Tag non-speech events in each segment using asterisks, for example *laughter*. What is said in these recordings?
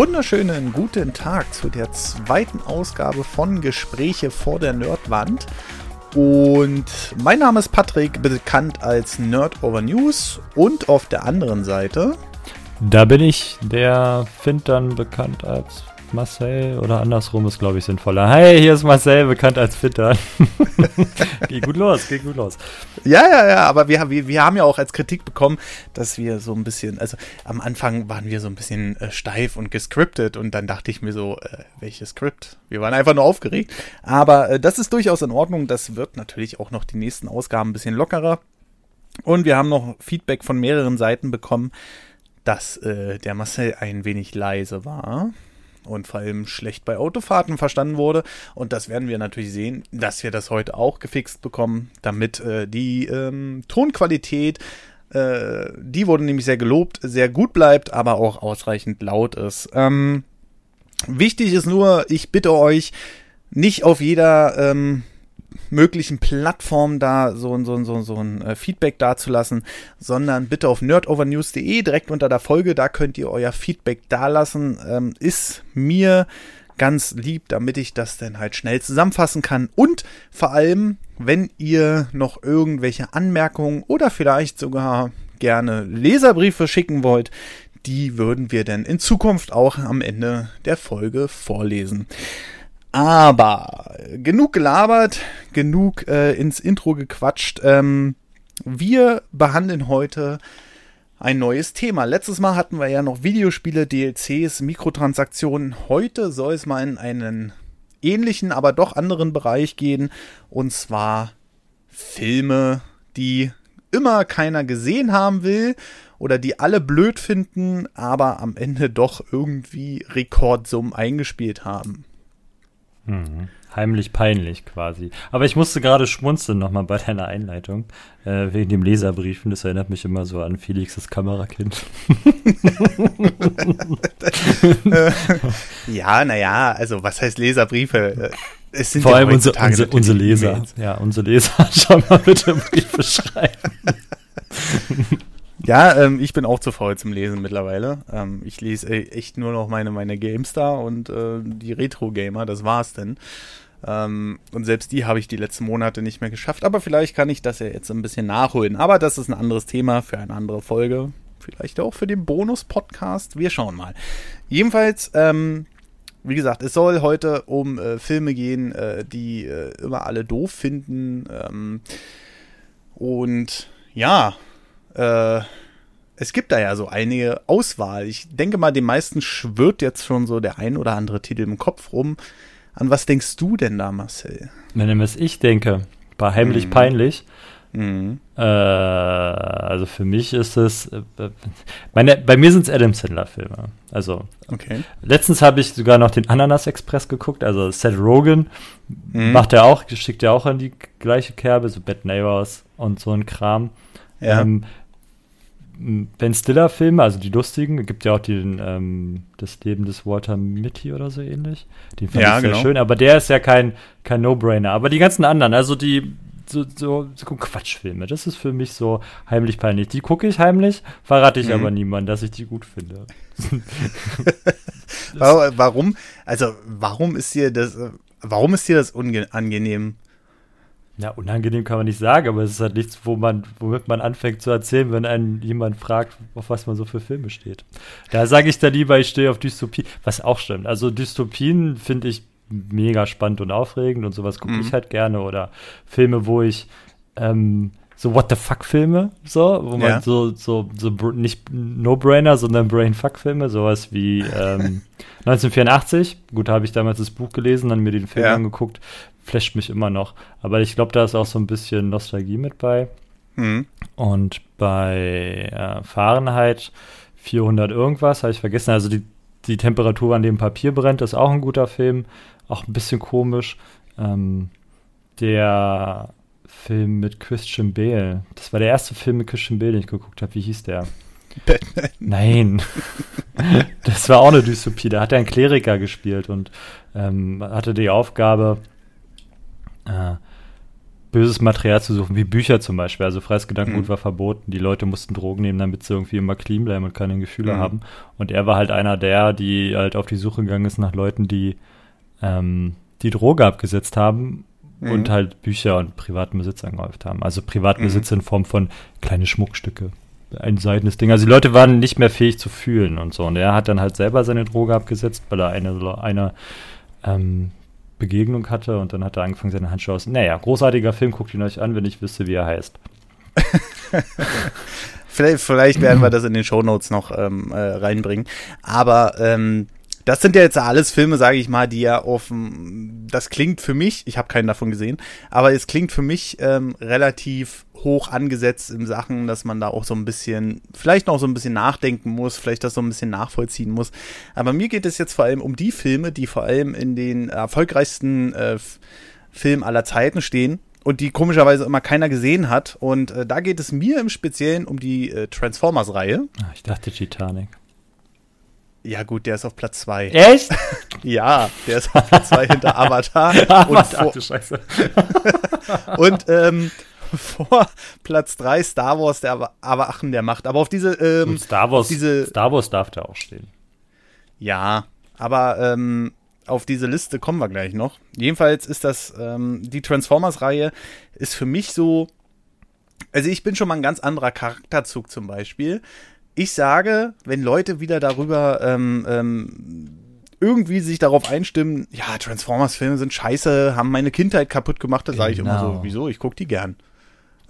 wunderschönen guten Tag zu der zweiten Ausgabe von Gespräche vor der Nerdwand. Und mein Name ist Patrick, bekannt als Nerd Over News. Und auf der anderen Seite. Da bin ich, der Fintern bekannt als Marcel oder andersrum ist, glaube ich, sinnvoller. Hey, hier ist Marcel, bekannt als Fitter. *laughs* geht gut los, geht gut los. Ja, ja, ja, aber wir, wir, wir haben ja auch als Kritik bekommen, dass wir so ein bisschen, also am Anfang waren wir so ein bisschen äh, steif und gescriptet und dann dachte ich mir so, äh, welches Skript? Wir waren einfach nur aufgeregt. Aber äh, das ist durchaus in Ordnung. Das wird natürlich auch noch die nächsten Ausgaben ein bisschen lockerer. Und wir haben noch Feedback von mehreren Seiten bekommen, dass äh, der Marcel ein wenig leise war und vor allem schlecht bei Autofahrten verstanden wurde. Und das werden wir natürlich sehen, dass wir das heute auch gefixt bekommen, damit äh, die ähm, Tonqualität, äh, die wurde nämlich sehr gelobt, sehr gut bleibt, aber auch ausreichend laut ist. Ähm, wichtig ist nur, ich bitte euch, nicht auf jeder ähm, möglichen Plattformen da so, ein so, so, so ein äh, Feedback dazulassen, sondern bitte auf nerdovernews.de direkt unter der Folge, da könnt ihr euer Feedback dalassen. Ähm, ist mir ganz lieb, damit ich das dann halt schnell zusammenfassen kann. Und vor allem, wenn ihr noch irgendwelche Anmerkungen oder vielleicht sogar gerne Leserbriefe schicken wollt, die würden wir dann in Zukunft auch am Ende der Folge vorlesen. Aber genug gelabert, genug äh, ins Intro gequatscht. Ähm, wir behandeln heute ein neues Thema. Letztes Mal hatten wir ja noch Videospiele, DLCs, Mikrotransaktionen. Heute soll es mal in einen ähnlichen, aber doch anderen Bereich gehen. Und zwar Filme, die immer keiner gesehen haben will oder die alle blöd finden, aber am Ende doch irgendwie Rekordsummen eingespielt haben. Mhm. Heimlich peinlich quasi. Aber ich musste gerade schmunzeln nochmal bei deiner Einleitung, äh, wegen dem Leserbriefen. Das erinnert mich immer so an Felixes Kamerakind. *laughs* ja, naja, also was heißt Leserbriefe? Es sind Vor allem unsere, unsere, unsere Leser. Ja, unsere Leser. *laughs* Schau mal bitte Briefe schreiben. *laughs* Ja, ähm, ich bin auch zu faul zum Lesen mittlerweile. Ähm, ich lese äh, echt nur noch meine, meine GameStar und äh, die Retro-Gamer, das war's denn. Ähm, und selbst die habe ich die letzten Monate nicht mehr geschafft. Aber vielleicht kann ich das ja jetzt ein bisschen nachholen. Aber das ist ein anderes Thema für eine andere Folge. Vielleicht auch für den Bonus-Podcast. Wir schauen mal. Jedenfalls, ähm, wie gesagt, es soll heute um äh, Filme gehen, äh, die äh, immer alle doof finden. Ähm, und ja, äh, es gibt da ja so einige Auswahl. Ich denke mal, den meisten schwirrt jetzt schon so der ein oder andere Titel im Kopf rum. An was denkst du denn da, Marcel? Wenn was ich denke, bei Heimlich mhm. Peinlich. Mhm. Äh, also für mich ist es, äh, meine, bei mir sind es Adam Sandler-Filme. Also okay. letztens habe ich sogar noch den Ananas Express geguckt, also Seth Rogen mhm. macht er auch, schickt er auch an die gleiche Kerbe, so Bad Neighbors und so ein Kram. Ja. Ähm, Ben Stiller-Filme, also die lustigen, gibt ja auch den, ähm, das Leben des Walter Mitty oder so ähnlich. Den fand ja, ich sehr genau. schön, aber der ist ja kein, kein No-Brainer. Aber die ganzen anderen, also die so, so, so Quatschfilme, das ist für mich so heimlich peinlich. Die gucke ich heimlich, verrate ich mhm. aber niemandem, dass ich die gut finde. *laughs* warum? Also, warum ist dir das, warum ist dir das unangenehm? Ja, unangenehm kann man nicht sagen, aber es ist halt nichts, wo man, womit man anfängt zu erzählen, wenn einen jemand fragt, auf was man so für Filme steht. Da sage ich dann lieber, ich stehe auf Dystopie, was auch stimmt. Also Dystopien finde ich mega spannend und aufregend und sowas gucke mhm. ich halt gerne. Oder Filme, wo ich ähm, so What the fuck-Filme, so, wo man ja. so, so, so nicht No-Brainer, sondern Brain-Fuck-Filme, sowas wie ähm, *laughs* 1984. Gut, da habe ich damals das Buch gelesen, dann mir den Film ja. angeguckt flasht mich immer noch. Aber ich glaube, da ist auch so ein bisschen Nostalgie mit bei. Mhm. Und bei äh, Fahrenheit 400 irgendwas, habe ich vergessen. Also die, die Temperatur, an dem Papier brennt, ist auch ein guter Film. Auch ein bisschen komisch. Ähm, der Film mit Christian Bale. Das war der erste Film mit Christian Bale, den ich geguckt habe. Wie hieß der? Batman. *laughs* Nein. das war auch eine Dystopie. Da hat er einen Kleriker gespielt und ähm, hatte die Aufgabe, äh, böses Material zu suchen, wie Bücher zum Beispiel. Also freies Gedankengut Mhm. war verboten. Die Leute mussten Drogen nehmen, damit sie irgendwie immer clean bleiben und keine Gefühle Mhm. haben. Und er war halt einer der, die halt auf die Suche gegangen ist nach Leuten, die ähm, die Droge abgesetzt haben Mhm. und halt Bücher und privaten Besitz angehäuft haben. Also Privatbesitz in Form von kleine Schmuckstücke. Ein seidenes Ding. Also die Leute waren nicht mehr fähig zu fühlen und so. Und er hat dann halt selber seine Droge abgesetzt, weil er eine, eine ähm, Begegnung hatte und dann hat er angefangen, seine Handschuhe aus. Naja, großartiger Film, guckt ihn euch an, wenn ich wüsste, wie er heißt. *laughs* Vielleicht, vielleicht werden wir das in den Shownotes noch ähm, äh, reinbringen. Aber ähm, das sind ja jetzt alles Filme, sage ich mal, die ja dem- das klingt für mich, ich habe keinen davon gesehen, aber es klingt für mich ähm, relativ hoch angesetzt in Sachen, dass man da auch so ein bisschen, vielleicht noch so ein bisschen nachdenken muss, vielleicht das so ein bisschen nachvollziehen muss. Aber mir geht es jetzt vor allem um die Filme, die vor allem in den erfolgreichsten äh, Filmen aller Zeiten stehen und die komischerweise immer keiner gesehen hat. Und äh, da geht es mir im Speziellen um die äh, Transformers-Reihe. Ah, ich dachte Titanic. Ja gut, der ist auf Platz zwei. Echt? *laughs* Ja, der ist auf Platz zwei hinter *laughs* Avatar. und Ach, du Scheiße. *laughs* und ähm, *laughs* vor Platz drei Star Wars, der Aber- Erwachen der Macht. Aber auf diese, ähm, Star Wars, diese- Star Wars darf da auch stehen. ja, aber ähm, auf diese Liste kommen wir gleich noch. Jedenfalls ist das, ähm, die Transformers-Reihe ist für mich so, also ich bin schon mal ein ganz anderer Charakterzug zum Beispiel. Ich sage, wenn Leute wieder darüber ähm, ähm, irgendwie sich darauf einstimmen, ja, Transformers-Filme sind scheiße, haben meine Kindheit kaputt gemacht, da sage ich immer Genau. so, wieso? Ich gucke die gern.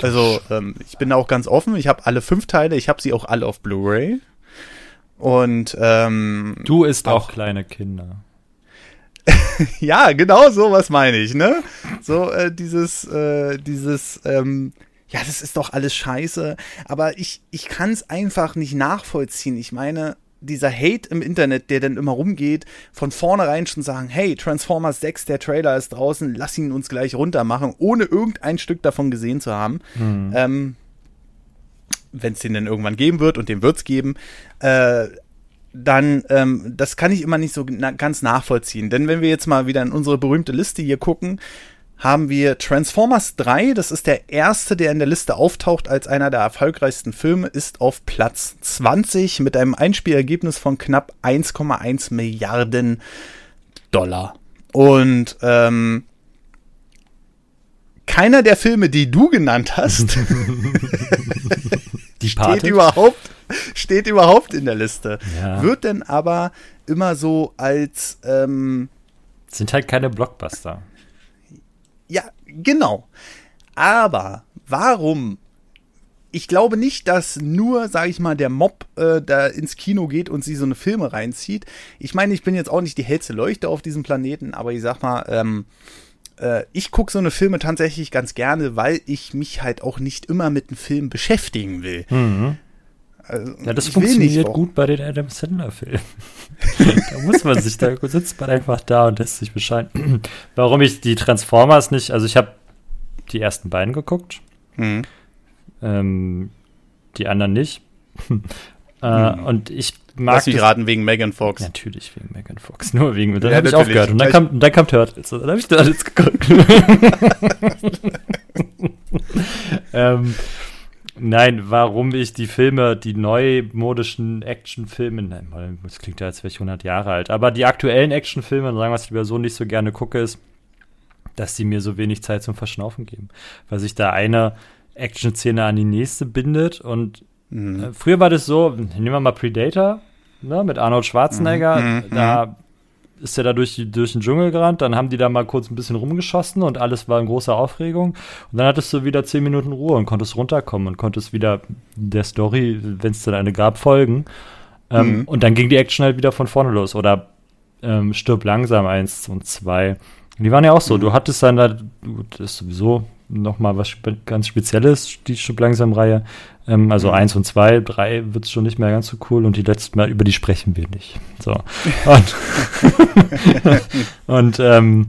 Also, ähm, ich bin da auch ganz offen. Ich habe alle fünf Teile, ich habe sie auch alle auf Blu-ray. Und ähm, Du isst auch, Auch. kleine Kinder. *laughs* ja, genau so was meine ich, ne? So äh, dieses, äh, dieses, ähm, ja, das ist doch alles scheiße. Aber ich, ich kann es einfach nicht nachvollziehen. Ich meine, dieser Hate im Internet, der dann immer rumgeht, von vornherein schon sagen, hey, Transformers 6, der Trailer ist draußen, lass ihn uns gleich runter machen, ohne irgendein Stück davon gesehen zu haben. Ähm, Wenn es den dann irgendwann geben wird, und den wird es geben, äh, dann, ähm, das kann ich immer nicht so na ganz nachvollziehen. Denn wenn wir jetzt mal wieder in unsere berühmte Liste hier gucken, haben wir Transformers 3, das ist der erste, der in der Liste auftaucht als einer der erfolgreichsten Filme, ist auf Platz 20 mit einem Einspielergebnis von knapp 1,1 Milliarden Dollar. Und ähm, keiner der Filme, die du genannt hast, *laughs* *laughs* Die steht überhaupt, steht überhaupt in der Liste. Ja. Wird denn aber immer so als, ähm, Sind halt keine Blockbuster. Genau. Aber warum? Ich glaube nicht, dass nur, sage ich mal, der Mob äh, da ins Kino geht und sie so eine Filme reinzieht. Ich meine, ich bin jetzt auch nicht die hellste Leuchte auf diesem Planeten, aber ich sag mal, ähm, äh, ich gucke so eine Filme tatsächlich ganz gerne, weil ich mich halt auch nicht immer mit einem Film beschäftigen will. Also, Ja, das funktioniert gut bei den Adam Sandler-Filmen. *laughs* da muss man sich, da sitzt man einfach da und lässt sich bescheiden. *clears throat* Warum ich die Transformers nicht, also ich habe die ersten beiden geguckt, Mhm. ähm, die anderen nicht. *laughs* äh, Und ich mag Lass mich raten, wegen Megan Fox. Natürlich wegen Megan Fox, *laughs* nur wegen, dann Ja, habe ich aufgehört und dann kam, dann kam Turtles, und dann habe ich Turtles geguckt. ähm, nein, warum ich die Filme, die neumodischen Actionfilme, nein, das klingt ja, als wäre ich 100 Jahre alt, aber die aktuellen Actionfilme, sagen was ich lieber so nicht so gerne gucke, ist, dass sie mir so wenig Zeit zum Verschnaufen geben, weil sich da eine Action-Szene an die nächste bindet und Mhm. äh, Früher war das so, nehmen wir mal Predator, ne, mit Arnold Schwarzenegger, Mhm, da ist er da durch, durch den Dschungel gerannt, dann haben die da mal kurz ein bisschen rumgeschossen und alles war in großer Aufregung. Und dann hattest du wieder zehn Minuten Ruhe und konntest runterkommen und konntest wieder der Story, wenn es dann eine gab, folgen. Ähm, Mhm. Und dann ging die Action halt wieder von vorne los. Oder ähm, stirb langsam eins und zwei. Die waren ja auch so. Mhm. Du hattest dann da, das ist sowieso noch mal was spe ganz Spezielles, die Stirb langsam Reihe. Ähm, also Mhm. eins und zwei, drei wird es schon nicht mehr ganz so cool und die letzten Mal, über die sprechen wir nicht. So. Und, *laughs* und ähm,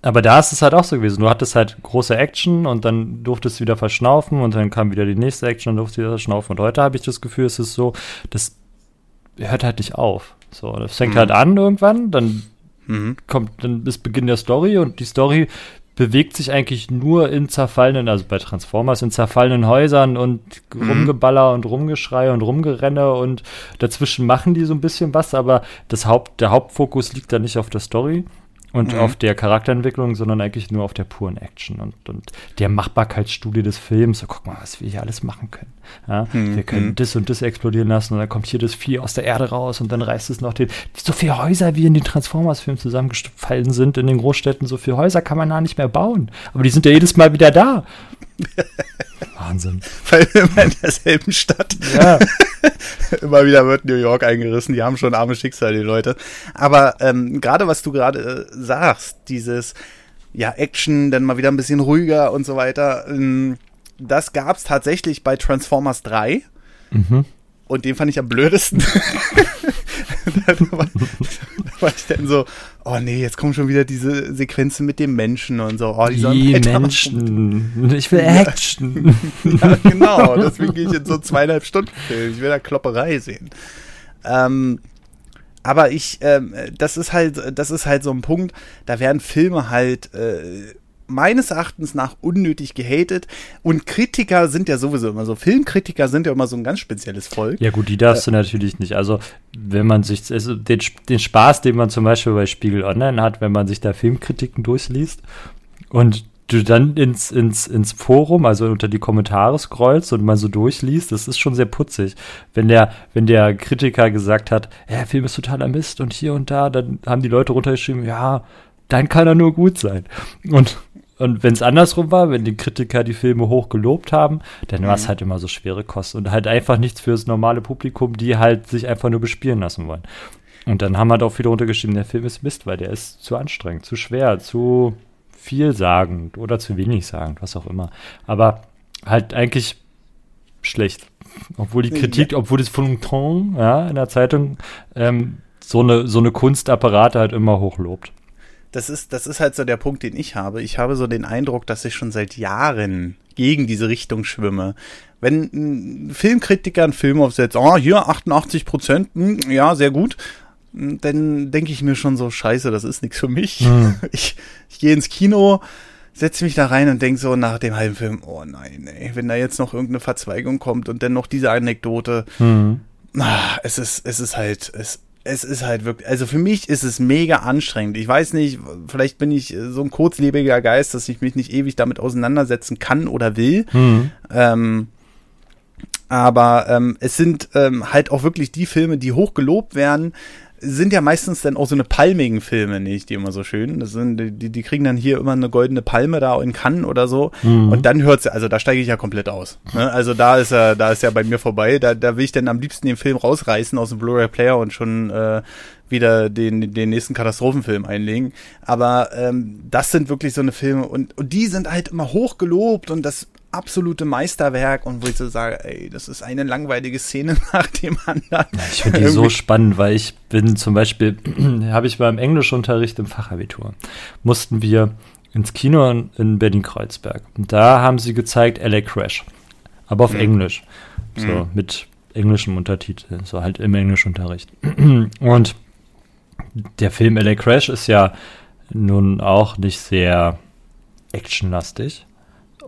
aber da ist es halt auch so gewesen. Du hattest halt große Action und dann durftest du wieder verschnaufen und dann kam wieder die nächste Action und durftest wieder verschnaufen. Und heute habe ich das Gefühl, es ist so, das hört halt nicht auf. So, das fängt Mhm. halt an irgendwann, dann Mhm. kommt dann ist Beginn der Story und die Story bewegt sich eigentlich nur in zerfallenen, also bei Transformers, in zerfallenen Häusern und mhm. Rumgeballer und Rumgeschrei und Rumgerenne und dazwischen machen die so ein bisschen was, aber das Haupt, der Hauptfokus liegt da nicht auf der Story und mhm. auf der Charakterentwicklung, sondern eigentlich nur auf der puren Action und, und der Machbarkeitsstudie des Films. So, guck mal, was wir hier alles machen können. Ja, mhm. Wir können das und das explodieren lassen und dann kommt hier das Vieh aus der Erde raus und dann reißt es noch den. So viele Häuser, wie in den Transformers-Filmen zusammengefallen sind in den Großstädten, so viele Häuser kann man da nicht mehr bauen. Aber die sind ja jedes Mal wieder da. *laughs* Wahnsinn. Weil immer in derselben Stadt. Ja. *laughs* immer wieder wird New York eingerissen. Die haben schon arme Schicksal, die Leute. Aber ähm, gerade was du gerade äh, sagst, dieses ja Action, dann mal wieder ein bisschen ruhiger und so weiter. Ähm, das gab's tatsächlich bei Transformers 3. Mhm. Und den fand ich am blödesten. *laughs* da, war, da war ich dann so, oh nee, jetzt kommen schon wieder diese Sequenzen mit dem Menschen und so. Oh, die, die Menschen. Ich will *laughs* Action. *laughs* ja, genau. Deswegen gehe ich in so zweieinhalb Stunden Film. Ich will da Klopperei sehen. Ähm, aber ich, ähm, das ist halt, das ist halt so ein Punkt, da werden Filme halt äh, meines Erachtens nach unnötig gehatet. Und Kritiker sind ja sowieso immer so. Filmkritiker sind ja immer so ein ganz spezielles Volk. Ja, gut, die darfst äh, du natürlich nicht. Also, wenn man sich, also den, den Spaß, den man zum Beispiel bei Spiegel Online hat, wenn man sich da Filmkritiken durchliest und du dann ins, ins, ins Forum, also unter die Kommentare scrollst und mal so durchliest, das ist schon sehr putzig. Wenn der, wenn der Kritiker gesagt hat, ja, der Film ist totaler Mist und hier und da, dann haben die Leute runtergeschrieben, ja, dann kann er nur gut sein. Und und wenn es andersrum war, wenn die Kritiker die Filme hoch gelobt haben, dann war es mhm. halt immer so schwere Kost und halt einfach nichts fürs normale Publikum, die halt sich einfach nur bespielen lassen wollen. Und dann haben halt auch viele runtergeschrieben, der Film ist Mist, weil der ist zu anstrengend, zu schwer, zu vielsagend oder zu wenig sagend, was auch immer. Aber halt eigentlich schlecht. Obwohl die Kritik, ja. obwohl das Feuilleton ja, in der Zeitung ähm, so eine, so eine Kunstapparate halt immer hochlobt das ist, das ist halt so der Punkt, den ich habe. Ich habe so den Eindruck, dass ich schon seit Jahren gegen diese Richtung schwimme. Wenn ein Filmkritiker einen Film aufsetzt, oh, hier 88 Prozent, hm, ja, sehr gut, hm, dann denke ich mir schon so, scheiße, das ist nichts für mich. Mhm. *laughs* Ich, ich gehe ins Kino, setze mich da rein und denke so nach dem halben Film, oh nein, ey, wenn da jetzt noch irgendeine Verzweigung kommt und dann noch diese Anekdote, mhm. ah, es ist, es ist halt, es, es ist halt wirklich, also für mich ist es mega anstrengend. Ich weiß nicht, vielleicht bin ich so ein kurzlebiger Geist, dass ich mich nicht ewig damit auseinandersetzen kann oder will. Mhm. Ähm, aber ähm, es sind ähm, halt auch wirklich die Filme, die hoch gelobt werden, sind ja meistens dann auch so eine palmigen Filme, nicht, die immer so schön. Das sind, die, die kriegen dann hier immer eine goldene Palme da in Cannes oder so. Mhm. Und dann hört's, also da steige ich ja komplett aus. Ne? Also da ist ja, da ist ja bei mir vorbei. Da, da will ich dann am liebsten den Film rausreißen aus dem Blu-ray-Player und schon äh, wieder den, den nächsten Katastrophenfilm einlegen. Aber ähm, das sind wirklich so eine Filme und, und die sind halt immer hoch gelobt und das absolute Meisterwerk und wo ich so sage, ey, das ist eine langweilige Szene *laughs* nach dem anderen. Ich finde die so spannend, weil ich bin zum Beispiel, *clears throat* habe ich beim Englischunterricht im Fachabitur, mussten wir ins Kino in, in Berlin-Kreuzberg. Und da haben sie gezeigt LA Crash. Aber auf mhm. Englisch. So, mhm. mit englischem Untertitel. So halt im Englischunterricht. *clears throat* Und der Film LA Crash ist ja nun auch nicht sehr actionlastig.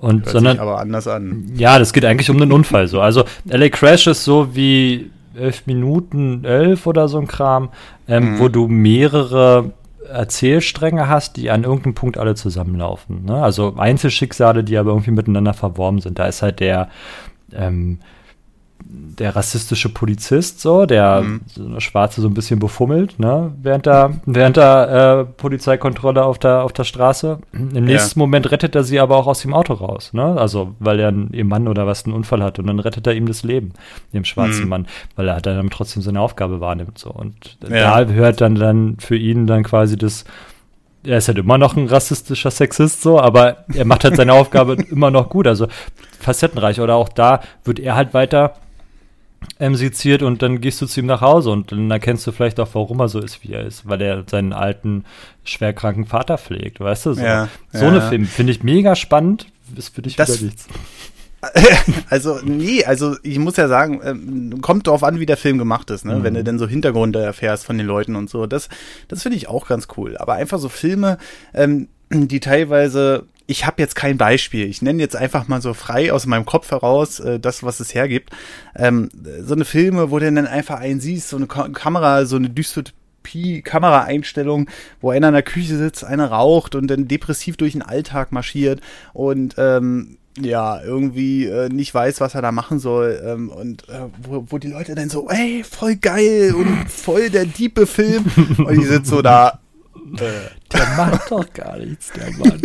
Und, Hört sondern, aber anders an. Ja, das geht eigentlich um einen Unfall so. Also LA Crash ist so wie elf Minuten elf oder so ein Kram, ähm, mhm. wo du mehrere Erzählstränge hast, die an irgendeinem Punkt alle zusammenlaufen. Ne? Also Einzelschicksale, die aber irgendwie miteinander verworben sind. Da ist halt der ähm, der rassistische Polizist, so, der mhm. so eine Schwarze so ein bisschen befummelt, ne, während der, während der äh, Polizeikontrolle auf der, auf der Straße. Im nächsten ja. Moment rettet er sie aber auch aus dem Auto raus, ne, also, weil er ihr Mann oder was einen Unfall hat und dann rettet er ihm das Leben, dem schwarzen mhm. Mann, weil er dann trotzdem seine Aufgabe wahrnimmt, so. Und ja. da hört dann, dann für ihn dann quasi das, er ist halt immer noch ein rassistischer Sexist, so, aber er macht halt seine *laughs* Aufgabe immer noch gut, also facettenreich. Oder auch da wird er halt weiter ähm, seziert und dann gehst du zu ihm nach Hause und dann erkennst du vielleicht auch, warum er so ist, wie er ist, weil er seinen alten, schwerkranken Vater pflegt, weißt du? So, ja, so ja. eine Film finde ich mega spannend, ist für dich das, wieder nichts. *laughs* Also, nee, also ich muss ja sagen, ähm, kommt drauf an, wie der Film gemacht ist, ne? Mhm. Wenn du denn so Hintergründe erfährst von den Leuten und so. Das, das finde ich auch ganz cool. Aber einfach so Filme, ähm, die teilweise, ich habe jetzt kein Beispiel, ich nenne jetzt einfach mal so frei aus meinem Kopf heraus äh, das, was es hergibt. Ähm, so eine Filme, wo du dann einfach einen siehst, so eine Ka Kamera, so eine Dystopie, Kameraeinstellung, wo einer in der Küche sitzt, einer raucht und dann depressiv durch den Alltag marschiert und ähm, ja, irgendwie äh, nicht weiß, was er da machen soll. Ähm, und äh, wo, wo die Leute dann so, ey, voll geil und voll der diepe Film. Und die sind so da. Äh, der macht *laughs* doch gar nichts, der Mann.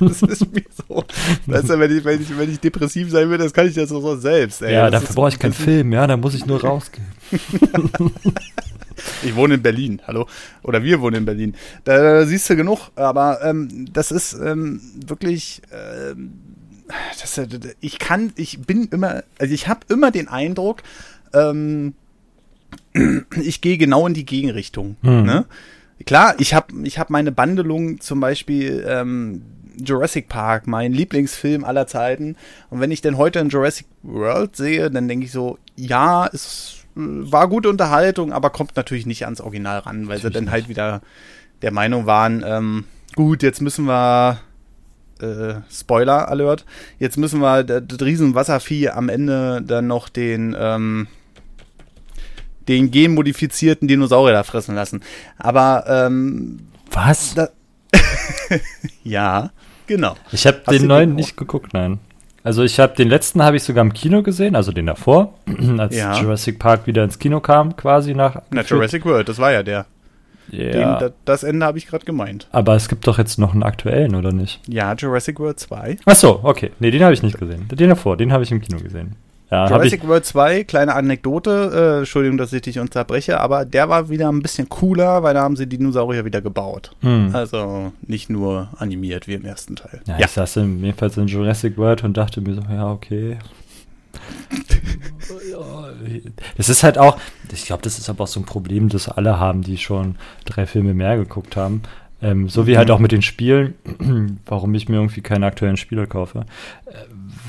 das ist mir so. Weißt du, wenn ich, wenn ich, wenn ich depressiv sein will, das kann ich ja so, so selbst. Ey. Ja, das dafür brauche ich keinen Film, ja, da muss ich nur rausgehen. *laughs* Ich wohne in Berlin, hallo. Oder wir wohnen in Berlin. Da siehst du genug, aber ähm, das ist ähm, wirklich. Ähm, das, ich kann, ich bin immer, also ich habe immer den Eindruck, ähm, *clears throat* ich gehe genau in die Gegenrichtung. Hm. Ne? Klar, ich habe ich hab meine Bandelung zum Beispiel ähm, Jurassic Park, mein Lieblingsfilm aller Zeiten. Und wenn ich denn heute in Jurassic World sehe, dann denke ich so, ja, es war gute Unterhaltung, aber kommt natürlich nicht ans Original ran, weil natürlich sie dann halt wieder der Meinung waren, ähm, gut, jetzt müssen wir äh, Spoiler Alert. Jetzt müssen wir das, das Riesenwasservieh am Ende dann noch den ähm, den genmodifizierten Dinosaurier da fressen lassen. Aber ähm, was? *laughs* Ja, genau. Ich habe den neuen nicht geguckt, nein. Also ich habe den letzten habe ich sogar im Kino gesehen, also den davor, *clears throat* als ja. Jurassic Park wieder ins Kino kam, quasi nach. Na, Jurassic World, das war ja der. Ja. Den, das Ende habe ich gerade gemeint. Aber es gibt doch jetzt noch einen aktuellen, oder nicht? Ja, Jurassic World 2. Ach so, okay. Nee, den habe ich nicht gesehen. Den davor, den habe ich im Kino gesehen. Ja, Jurassic World 2, kleine Anekdote, äh, Entschuldigung, dass ich dich unterbreche, aber der war wieder ein bisschen cooler, weil da haben sie Dinosaurier wieder gebaut. Hm. Also nicht nur animiert wie im ersten Teil. Ja, ja. ich saß jedenfalls in Jurassic World und dachte mir so, ja, okay. *laughs* Es ist halt auch, ich glaube, das ist aber auch so ein Problem, das alle haben, die schon drei Filme mehr geguckt haben. Ähm, so wie halt mhm. auch mit den Spielen, *clears throat* warum ich mir irgendwie keine aktuellen Spiele kaufe, äh,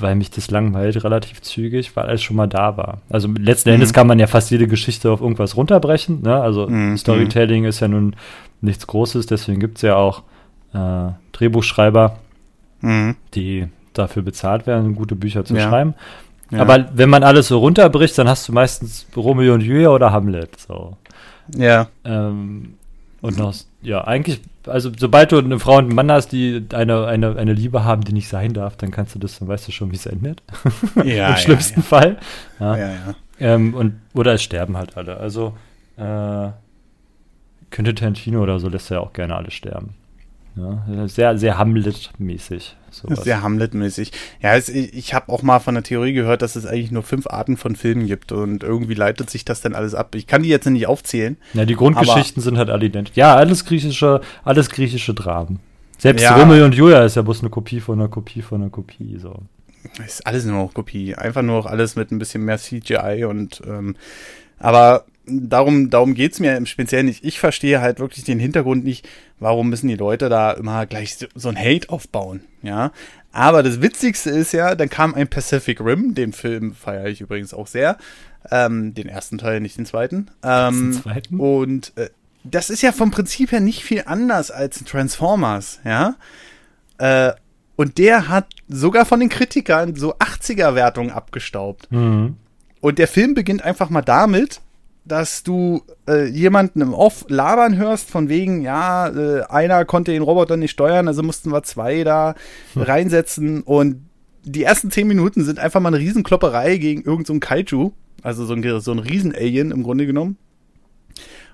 weil mich das langweilt relativ zügig, weil alles schon mal da war. Also letzten mhm. Endes kann man ja fast jede Geschichte auf irgendwas runterbrechen. Ne? Also mhm. Storytelling ist ja nun nichts Großes, deswegen gibt es ja auch äh, Drehbuchschreiber, mhm. die dafür bezahlt werden, gute Bücher zu ja. schreiben. Ja. Aber wenn man alles so runterbricht, dann hast du meistens Romeo und Julia oder Hamlet. So. Ja. Ähm, und noch, ja, eigentlich, also sobald du eine Frau und einen Mann hast, die eine, eine, eine Liebe haben, die nicht sein darf, dann kannst du das, dann weißt du schon, wie es endet. Ja. *laughs* Im schlimmsten ja. Fall. Ja, ja. ja. Ähm, und, oder es sterben halt alle. Also, äh, könnte Tarantino oder so lässt er ja auch gerne alle sterben. Ja, sehr, sehr Hamlet-mäßig. Sehr Hamlet-mäßig. Ja, es, ich, habe auch mal von der Theorie gehört, dass es eigentlich nur fünf Arten von Filmen gibt und irgendwie leitet sich das dann alles ab. Ich kann die jetzt nicht aufzählen. Ja, die Grundgeschichten sind halt alle identisch. Ja, alles griechische, alles griechische Dramen. Selbst ja. Romeo und Julia ist ja bloß eine Kopie von einer Kopie von einer Kopie. So. Ist alles nur noch Kopie. Einfach nur noch alles mit ein bisschen mehr CGI und ähm, aber darum, darum geht's mir im Speziellen nicht. Ich verstehe halt wirklich den Hintergrund nicht, warum müssen die Leute da immer gleich so, so ein Hate aufbauen, ja. Aber das Witzigste ist ja, dann kam ein Pacific Rim, den Film feiere ich übrigens auch sehr. Ähm, den ersten Teil, nicht den zweiten. Ähm, den zweiten? Und äh, das ist ja vom Prinzip her nicht viel anders als Transformers, ja. Äh, und der hat sogar von den Kritikern so 80er-Wertungen abgestaubt. Mhm. Und der Film beginnt einfach mal damit, dass du äh, jemanden im Off labern hörst, von wegen, ja, äh, einer konnte den Roboter nicht steuern, also mussten wir zwei da hm. reinsetzen und die ersten zehn Minuten sind einfach mal eine Riesenklopperei gegen irgendeinen so Kaiju, also so ein, so ein Riesen-Alien im Grunde genommen.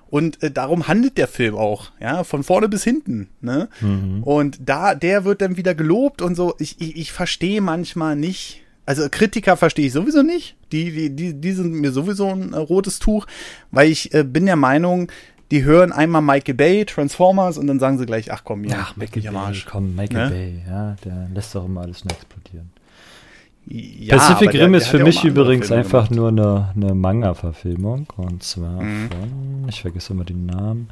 Und äh, darum handelt der Film auch, ja, von vorne bis hinten. Ne? Mhm. Und da, der wird dann wieder gelobt und so. Ich, ich, ich verstehe manchmal nicht, also Kritiker verstehe ich sowieso nicht. Die, die, die, die sind mir sowieso ein äh, rotes Tuch, weil ich äh, bin der Meinung, die hören einmal Michael Bay, Transformers und dann sagen sie gleich, ach komm, ja, ach, Michael Bay, Arsch. komm, Michael ne? Bay, ja, der lässt doch immer alles nur explodieren. Ja, Pacific Rim ist für mich übrigens Filme einfach gemacht. nur eine, eine Manga-Verfilmung und zwar mhm. von, ich vergesse immer den Namen,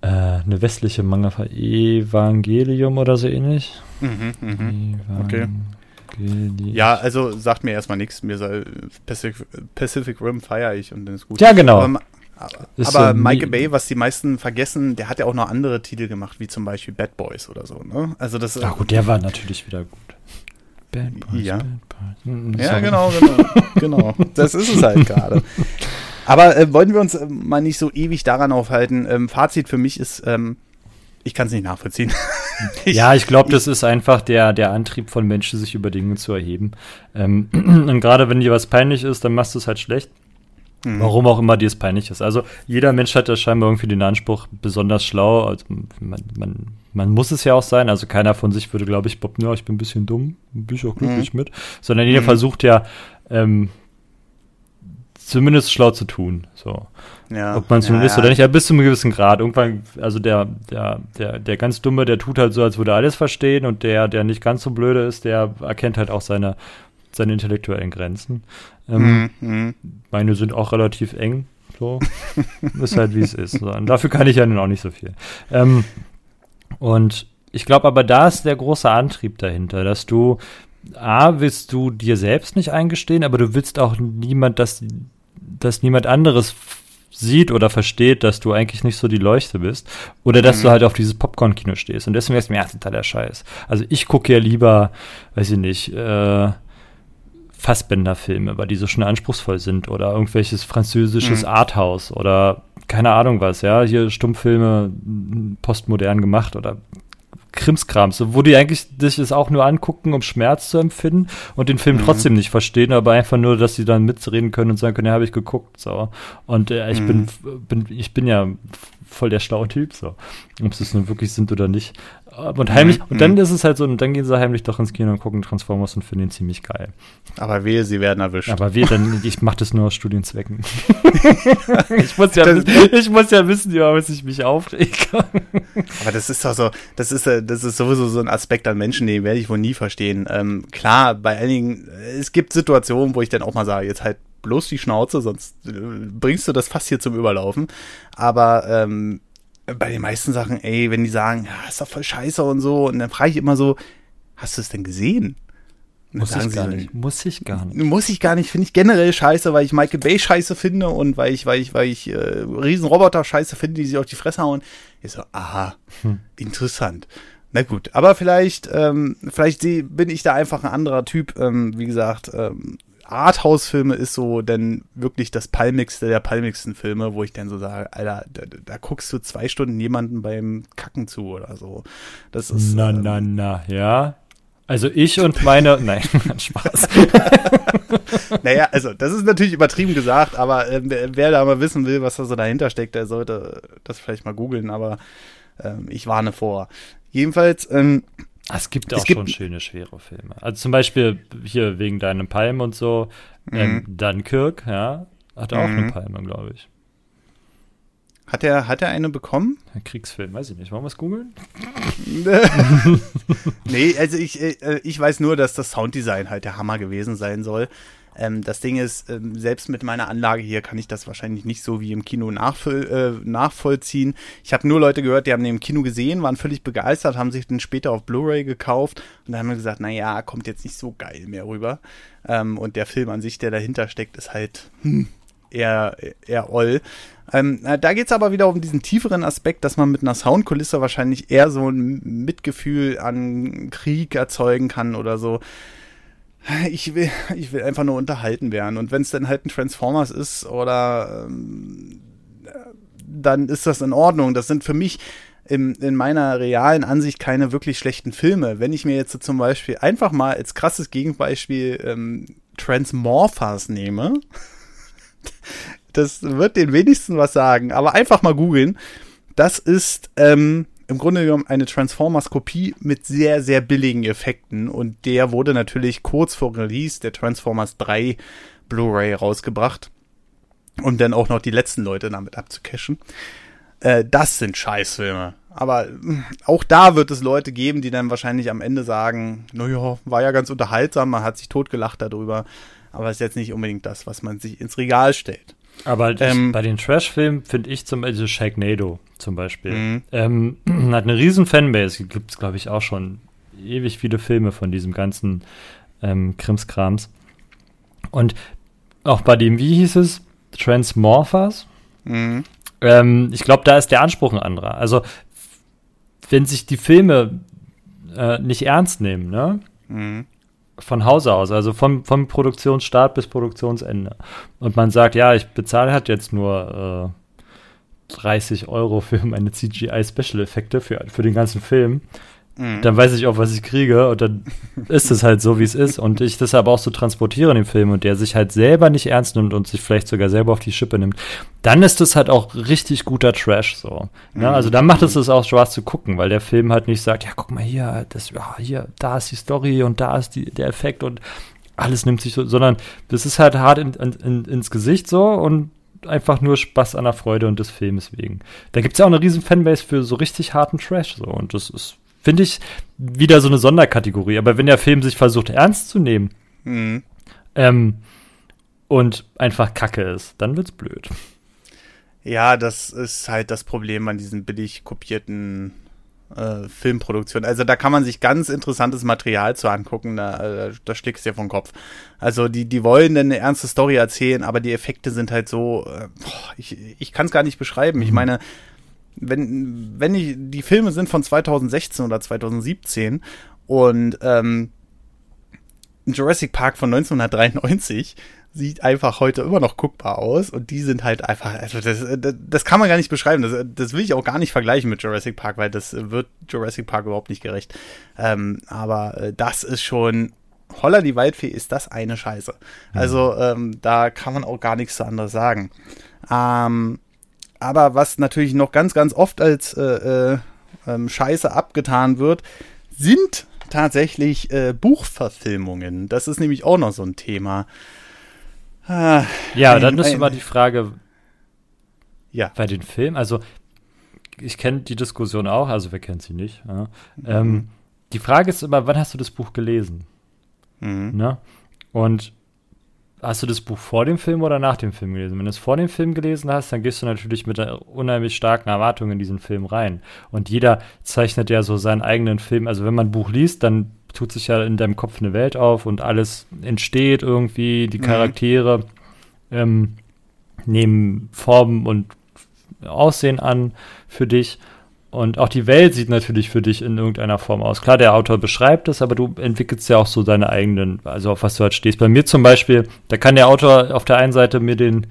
äh, eine westliche Manga Evangelium oder so ähnlich. Mhm, mhm. Okay. Ja, also sagt mir erstmal nichts. Mir soll Pacific, Pacific Rim feiere ich und dann ist gut. Ja, genau. Aber, aber ja Michael Bay, was die meisten vergessen, der hat ja auch noch andere Titel gemacht, wie zum Beispiel Bad Boys oder so. Ne? Also das. Ach gut, der war natürlich wieder gut. Bad Boys, ja. Bad Boys. Hm, ja, genau, *laughs* genau, genau. Das ist es halt gerade. Aber äh, wollen wir uns äh, mal nicht so ewig daran aufhalten? Ähm, Fazit für mich ist, ähm, ich kann es nicht nachvollziehen. *laughs* ja, ich glaube, das ist einfach der, der Antrieb von Menschen, sich über Dinge zu erheben. Ähm, *clears throat* und gerade wenn dir was peinlich ist, dann machst du es halt schlecht. Mhm. Warum auch immer dir es peinlich ist. Also jeder Mensch hat ja scheinbar irgendwie den Anspruch, besonders schlau. Also man, man, man muss es ja auch sein. Also keiner von sich würde, glaube ich, Bob, ja, ich bin ein bisschen dumm, bin ich auch glücklich mhm. mit. Sondern jeder mhm. versucht ja, ähm, zumindest schlau zu tun. So. Ja, Ob man es nun ja, ist oder nicht, ja, bis zu einem gewissen Grad. Irgendwann, also der, der, der, der ganz Dumme, der tut halt so, als würde er alles verstehen und der, der nicht ganz so blöde ist, der erkennt halt auch seine, seine intellektuellen Grenzen. Ähm, mhm. Meine sind auch relativ eng. So. *laughs* ist halt wie es ist. So. Und dafür kann ich ja nun auch nicht so viel. Ähm, und ich glaube aber, da ist der große Antrieb dahinter, dass du, A, willst du dir selbst nicht eingestehen, aber du willst auch niemand, dass, dass niemand anderes sieht oder versteht, dass du eigentlich nicht so die Leuchte bist oder dass mhm. du halt auf dieses Popcorn-Kino stehst. Und deswegen ist mir ja totaler Scheiß. Also ich gucke ja lieber, weiß ich nicht, äh, Fassbender-Filme, weil die so schon anspruchsvoll sind oder irgendwelches französisches mhm. Arthouse oder keine Ahnung was, ja, hier Stummfilme postmodern gemacht oder Krimskrams, wo die eigentlich sich es auch nur angucken, um Schmerz zu empfinden und den Film mhm. trotzdem nicht verstehen, aber einfach nur, dass sie dann mitreden können und sagen können, ja, habe ich geguckt, so. Und äh, ich mhm. bin, bin, ich bin ja voll der schlaue Typ, so. Ob sie es nun wirklich sind oder nicht. Und heimlich, mhm. und dann ist es halt so, und dann gehen sie heimlich doch ins Kino und gucken Transformers und finden ihn ziemlich geil. Aber wehe, sie werden erwischt. Aber wehe, dann, ich mache das nur aus Studienzwecken. *laughs* ich, muss ja, ich muss ja wissen, über was ich mich aufrege. Aber das ist doch so, das ist, das ist sowieso so ein Aspekt an Menschen, den werde ich wohl nie verstehen. Ähm, klar, bei einigen, es gibt Situationen, wo ich dann auch mal sage, jetzt halt bloß die Schnauze, sonst äh, bringst du das fast hier zum Überlaufen. Aber ähm, bei den meisten Sachen, ey, wenn die sagen, ja, ist doch voll scheiße und so, und dann frage ich immer so, hast du es denn gesehen? Muss ich gar nicht. Muss ich gar nicht. Muss ich gar nicht. Finde ich generell scheiße, weil ich Michael Bay scheiße finde und weil ich, weil ich, weil ich äh, Riesenroboter scheiße finde, die sich auf die Fresse hauen. Ich so, aha, hm. interessant. Na gut, aber vielleicht, ähm, vielleicht bin ich da einfach ein anderer Typ. Ähm, wie gesagt, ähm, Arthouse-Filme ist so denn wirklich das palmigste der palmigsten Filme, wo ich dann so sage, Alter, da, da, guckst du zwei Stunden jemanden beim Kacken zu oder so. Das ist. Na, ähm, na, na, ja. Also ich und meine, *laughs* nein, Spaß. *laughs* naja, also das ist natürlich übertrieben gesagt, aber äh, wer da mal wissen will, was da so dahinter steckt, der sollte das vielleicht mal googeln, aber ähm, ich warne vor. Jedenfalls, ähm, es gibt auch es gibt schon schöne, schwere Filme. Also zum Beispiel hier wegen deinem Palm und so, ähm, mhm. Dunkirk, ja, hat er auch mhm. eine Palme, glaube ich. Hat er, hat er eine bekommen? Ein Kriegsfilm, weiß ich nicht. Wollen wir es googeln? *laughs* nee, also ich, äh, ich weiß nur, dass das Sounddesign halt der Hammer gewesen sein soll. Ähm, das Ding ist, ähm, selbst mit meiner Anlage hier kann ich das wahrscheinlich nicht so wie im Kino äh, nachvollziehen. Ich habe nur Leute gehört, die haben den im Kino gesehen, waren völlig begeistert, haben sich den später auf Blu-ray gekauft und dann haben wir gesagt, naja, kommt jetzt nicht so geil mehr rüber. Ähm, und der Film an sich, der dahinter steckt, ist halt hm, eher, eher oll. Ähm, da geht es aber wieder um diesen tieferen Aspekt, dass man mit einer Soundkulisse wahrscheinlich eher so ein Mitgefühl an Krieg erzeugen kann oder so ich will, ich will einfach nur unterhalten werden. Und wenn es dann halt ein Transformers ist oder ähm, dann ist das in Ordnung. Das sind für mich in, in meiner realen Ansicht keine wirklich schlechten Filme. Wenn ich mir jetzt zum Beispiel einfach mal als krasses Gegenbeispiel ähm, Transmorphers nehme, *laughs* das wird den wenigsten was sagen, aber einfach mal googeln. Das ist ähm, im Grunde genommen eine Transformers-Kopie mit sehr, sehr billigen Effekten. Und der wurde natürlich kurz vor Release der Transformers 3 Blu-ray rausgebracht. Um dann auch noch die letzten Leute damit abzucashen. Äh, das sind Scheißfilme. Aber hm, auch da wird es Leute geben, die dann wahrscheinlich am Ende sagen, naja, war ja ganz unterhaltsam, man hat sich totgelacht darüber. Aber ist jetzt nicht unbedingt das, was man sich ins Regal stellt. Aber ähm, bei den Trash-Filmen finde ich zum Beispiel Sharknado zum Beispiel. Mhm. Ähm, *clears throat* hat eine riesen Fanbase. Gibt es, glaube ich, auch schon ewig viele Filme von diesem ganzen ähm, Krimskrams. Und auch bei dem, wie hieß es? Transmorphers? Mhm. Ähm, ich glaube, da ist der Anspruch ein anderer. Also, wenn sich die Filme äh, nicht ernst nehmen, ne? Mhm. Von Hause aus, also vom, vom Produktionsstart bis Produktionsende. Und man sagt, ja, ich bezahle halt jetzt nur äh, 30 Euro für meine CGI-Special-Effekte für, für den ganzen Film. Mhm. Dann weiß ich auch, was ich kriege und dann *laughs* ist es halt so, wie es ist. Und ich das aber auch so transportiere in dem Film und der sich halt selber nicht ernst nimmt und sich vielleicht sogar selber auf die Schippe nimmt, dann ist es halt auch richtig guter Trash so. Ne? Mhm. Also dann macht es es auch Spaß zu gucken, weil der Film halt nicht sagt, ja, guck mal hier, das, ja, hier, da ist die Story und da ist die, der Effekt und alles nimmt sich so, sondern das ist halt hart in, in, ins Gesicht so und einfach nur Spaß an der Freude und des Films wegen. Da gibt es ja auch eine riesen Fanbase für so richtig harten Trash so und das ist finde ich wieder so eine Sonderkategorie. Aber wenn der Film sich versucht ernst zu nehmen mhm. ähm, und einfach Kacke ist, dann wird's blöd. Ja, das ist halt das Problem an diesen billig kopierten äh, Filmproduktionen. Also da kann man sich ganz interessantes Material zu angucken, da, äh, da schlägst du dir vom Kopf. Also die, die wollen eine ernste Story erzählen, aber die Effekte sind halt so, äh, ich, ich kann es gar nicht beschreiben. Ich mhm. meine, wenn, wenn ich, die Filme sind von 2016 oder 2017 und ähm, Jurassic Park von 1993 sieht einfach heute immer noch guckbar aus und die sind halt einfach, also das, das kann man gar nicht beschreiben, das, das will ich auch gar nicht vergleichen mit Jurassic Park, weil das wird Jurassic Park überhaupt nicht gerecht. Ähm, aber äh, das ist schon, Holler die Waldfee ist das eine Scheiße. Also ähm, da kann man auch gar nichts zu anderes sagen. Ähm, aber was natürlich noch ganz, ganz oft als äh, äh, ähm, Scheiße abgetan wird, sind tatsächlich äh, Buchverfilmungen. Das ist nämlich auch noch so ein Thema. Ah, ja, ein, dann ist immer die Frage, ja. bei den Filmen, also ich kenne die Diskussion auch, also wer kennt sie nicht. Ja. Mhm. Ähm, die Frage ist immer, wann hast du das Buch gelesen? Mhm. Ne? Und Hast du das Buch vor dem Film oder nach dem Film gelesen? Wenn du es vor dem Film gelesen hast, dann gehst du natürlich mit einer unheimlich starken Erwartung in diesen Film rein. Und jeder zeichnet ja so seinen eigenen Film. Also wenn man ein Buch liest, dann tut sich ja in deinem Kopf eine Welt auf und alles entsteht irgendwie, die mhm. Charaktere mhm. ähm, nehmen Formen und Aussehen an für dich. Und auch die Welt sieht natürlich für dich in irgendeiner Form aus. Klar, der Autor beschreibt es, aber du entwickelst ja auch so deine eigenen, also auf was du halt stehst. Bei mir zum Beispiel, da kann der Autor auf der einen Seite mir den,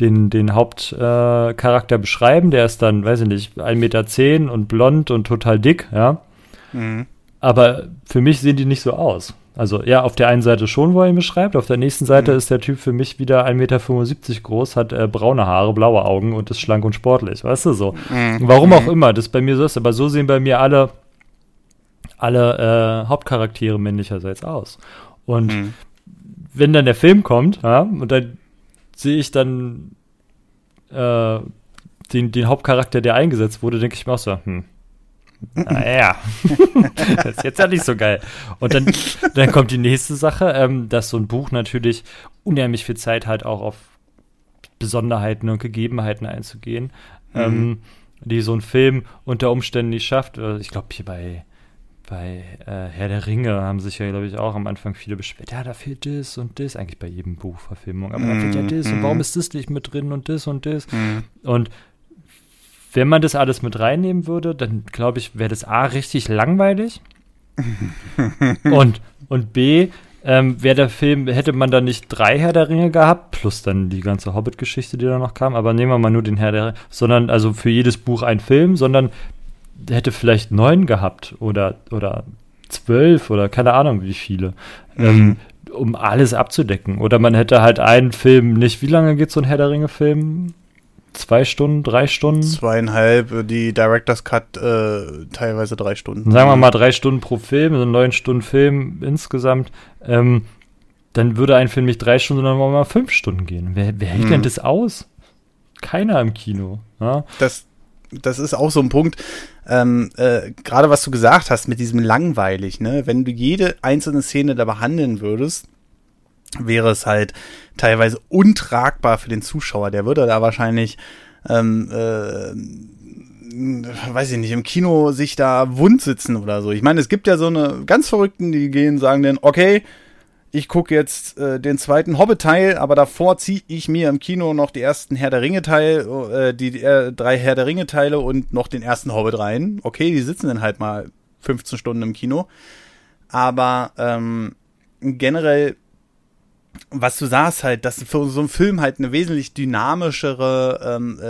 den, den Hauptcharakter äh, beschreiben, der ist dann, weiß ich nicht, 1,10 Meter zehn und blond und total dick, ja. Mhm. Aber für mich sehen die nicht so aus. Also ja, auf der einen Seite schon, wo er ihn beschreibt, auf der nächsten Seite mhm. ist der Typ für mich wieder 1,75 Meter groß, hat äh, braune Haare, blaue Augen und ist schlank und sportlich, weißt du so. Mhm. Warum auch mhm. immer, das bei mir so ist, aber so sehen bei mir alle, alle äh, Hauptcharaktere männlicherseits aus. Und mhm. wenn dann der Film kommt, ja, und dann sehe ich dann äh, den, den Hauptcharakter, der eingesetzt wurde, denke ich mir auch so, hm, naja, *laughs* das ist jetzt ja nicht so geil. Und dann, dann kommt die nächste Sache, ähm, dass so ein Buch natürlich unheimlich viel Zeit hat, auch auf Besonderheiten und Gegebenheiten einzugehen, mhm. ähm, die so ein Film unter Umständen nicht schafft. Also ich glaube, hier bei, bei äh, Herr der Ringe haben sich ja, glaube ich, auch am Anfang viele beschwert, ja, da fehlt das und das, eigentlich bei jedem Buchverfilmung, aber da fehlt ja mhm. das und warum mhm. ist das nicht mit drin und das und das. Mhm. Und wenn man das alles mit reinnehmen würde, dann glaube ich, wäre das A richtig langweilig. *laughs* und, und B, ähm, wäre der Film, hätte man dann nicht drei Herr der Ringe gehabt, plus dann die ganze Hobbit-Geschichte, die da noch kam, aber nehmen wir mal nur den Herr der Ringe, sondern also für jedes Buch ein Film, sondern hätte vielleicht neun gehabt oder, oder zwölf oder keine Ahnung wie viele, mhm. ähm, um alles abzudecken. Oder man hätte halt einen Film, nicht, wie lange geht so ein Herr der Ringe-Film? Zwei Stunden, drei Stunden? Zweieinhalb, die Director's Cut äh, teilweise drei Stunden. Sagen wir mal drei Stunden pro Film, also neun Stunden Film insgesamt. Ähm, dann würde ein Film nicht drei Stunden, sondern mal fünf Stunden gehen. Wer, wer hält hm. denn das aus? Keiner im Kino. Ja? Das, das ist auch so ein Punkt, ähm, äh, gerade was du gesagt hast mit diesem langweilig, ne? Wenn du jede einzelne Szene da behandeln würdest, wäre es halt teilweise untragbar für den Zuschauer. Der würde da wahrscheinlich, ähm, äh, weiß ich nicht, im Kino sich da wund sitzen oder so. Ich meine, es gibt ja so eine ganz Verrückten, die gehen, sagen dann, okay, ich gucke jetzt äh, den zweiten Hobbit-Teil, aber davor ziehe ich mir im Kino noch die ersten Herr der Ringe-Teil, äh, die, äh, drei Herr der Ringe-Teile und noch den ersten Hobbit rein. Okay, die sitzen dann halt mal 15 Stunden im Kino. Aber ähm, generell was du sagst halt, dass für so ein Film halt eine wesentlich dynamischere ähm,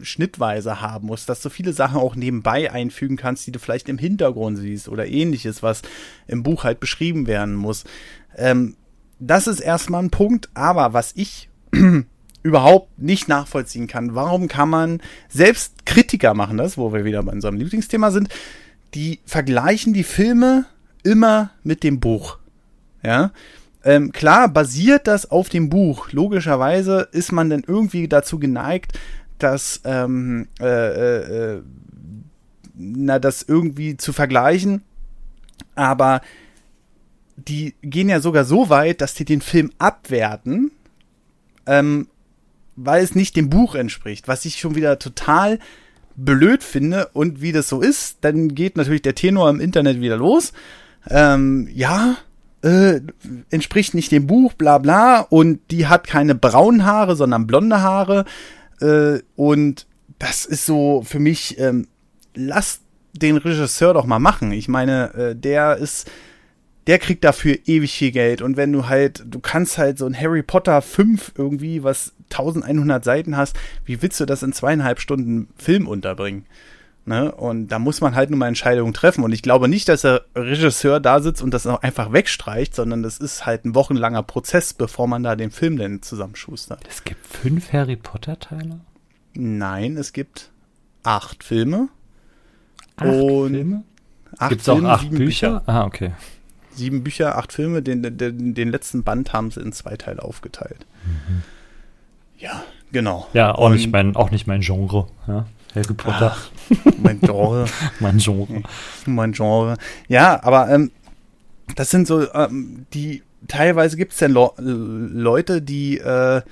äh, Schnittweise haben muss, dass du viele Sachen auch nebenbei einfügen kannst, die du vielleicht im Hintergrund siehst oder ähnliches, was im Buch halt beschrieben werden muss. Ähm, das ist erstmal ein Punkt, aber was ich *clears throat* überhaupt nicht nachvollziehen kann, warum kann man, selbst Kritiker machen das, wo wir wieder bei unserem Lieblingsthema sind, die vergleichen die Filme immer mit dem Buch. Ja, ähm, klar basiert das auf dem Buch. Logischerweise ist man dann irgendwie dazu geneigt, dass ähm, äh, äh, äh, na das irgendwie zu vergleichen. Aber die gehen ja sogar so weit, dass die den Film abwerten, ähm, weil es nicht dem Buch entspricht, was ich schon wieder total blöd finde. Und wie das so ist, dann geht natürlich der Tenor im Internet wieder los. Ähm, ja, äh, entspricht nicht dem Buch, bla bla, und die hat keine braunen Haare, sondern blonde Haare. Äh, und das ist so für mich, ähm, lass den Regisseur doch mal machen. Ich meine, äh, der ist, der kriegt dafür ewig viel Geld. Und wenn du halt, du kannst halt so ein Harry Potter 5 irgendwie, was 1100 Seiten hast, wie willst du das in zweieinhalb Stunden Film unterbringen? Ne? Und da muss man halt nur mal Entscheidungen treffen. Und ich glaube nicht, dass der Regisseur da sitzt und das auch einfach wegstreicht, sondern das ist halt ein wochenlanger Prozess, bevor man da den Film denn zusammenschustert. Es gibt fünf Harry Potter-Teile? Nein, es gibt acht Filme. Acht und Filme? Gibt es auch acht Bücher? Bücher? Ah, okay. Sieben Bücher, acht Filme. Den, den, den letzten Band haben sie in zwei Teile aufgeteilt. Mhm. Ja, genau. Ja, auch, nicht mein, auch nicht mein Genre. Ja. Harry Potter. Ach, mein Genre. *laughs* mein Genre. Mein Genre. Ja, aber ähm, das sind so, ähm, die, teilweise gibt es dann Le Leute, die, äh,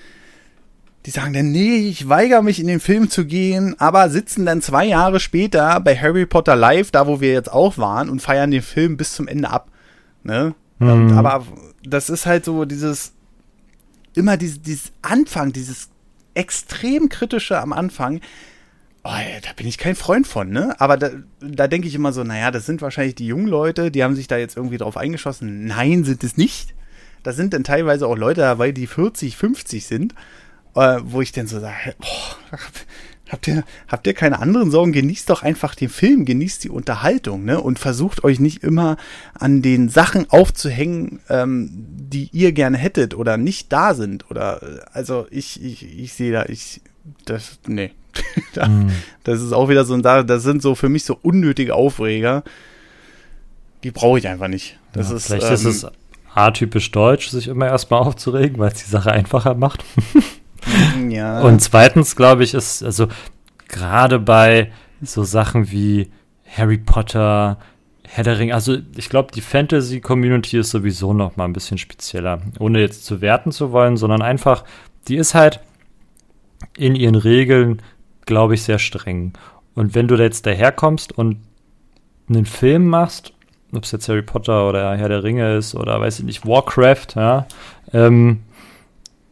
die sagen dann, nee, ich weigere mich in den Film zu gehen, aber sitzen dann zwei Jahre später bei Harry Potter Live, da wo wir jetzt auch waren, und feiern den Film bis zum Ende ab. Ne? Mhm. Aber das ist halt so dieses, immer dieses, dieses Anfang, dieses extrem kritische am Anfang, Oh, da bin ich kein Freund von, ne? Aber da, da denke ich immer so, naja, das sind wahrscheinlich die jungen Leute, die haben sich da jetzt irgendwie drauf eingeschossen. Nein, sind es nicht. Da sind dann teilweise auch Leute dabei, die 40, 50 sind, äh, wo ich dann so sage, oh, habt ihr, habt ihr keine anderen Sorgen? Genießt doch einfach den Film, genießt die Unterhaltung, ne? Und versucht euch nicht immer an den Sachen aufzuhängen, ähm, die ihr gerne hättet oder nicht da sind. Oder äh, also ich, ich, ich sehe da, ich, das, nee. *laughs* Mhm. das ist auch wieder so ein, das sind so für mich so unnötige Aufreger. Die brauche ich einfach nicht. Das ja, ist, vielleicht ähm, ist es atypisch deutsch, sich immer erstmal *laughs* aufzuregen, weil es die Sache einfacher macht. *laughs* ja. Und zweitens, glaube ich, ist, also gerade bei so Sachen wie Harry Potter, Herr der Ring, also ich glaube, die Fantasy-Community ist sowieso noch mal ein bisschen spezieller. Ohne jetzt zu werten zu wollen, sondern einfach, die ist halt in ihren Regeln glaube ich, sehr streng. Und wenn du da jetzt daherkommst und einen Film machst, ob es jetzt Harry Potter oder Herr der Ringe ist oder weiß ich nicht, Warcraft, ja, ähm,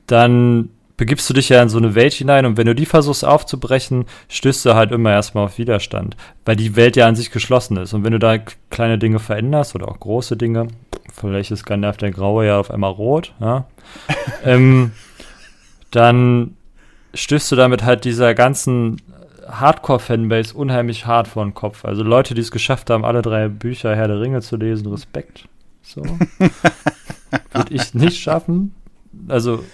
dann begibst du dich ja in so eine Welt hinein und wenn du die versuchst aufzubrechen, stößt du halt immer erstmal auf Widerstand, weil die Welt ja an sich geschlossen ist. Und wenn du da kleine Dinge veränderst oder auch große Dinge, vielleicht ist Gandalf der Graue ja auf einmal rot, ja, *laughs* ähm, dann stößt du damit halt dieser ganzen Hardcore-Fanbase unheimlich hart vor den Kopf. Also Leute, die es geschafft haben, alle drei Bücher Herr der Ringe zu lesen, Respekt. So. *laughs* Würde ich nicht schaffen. Also,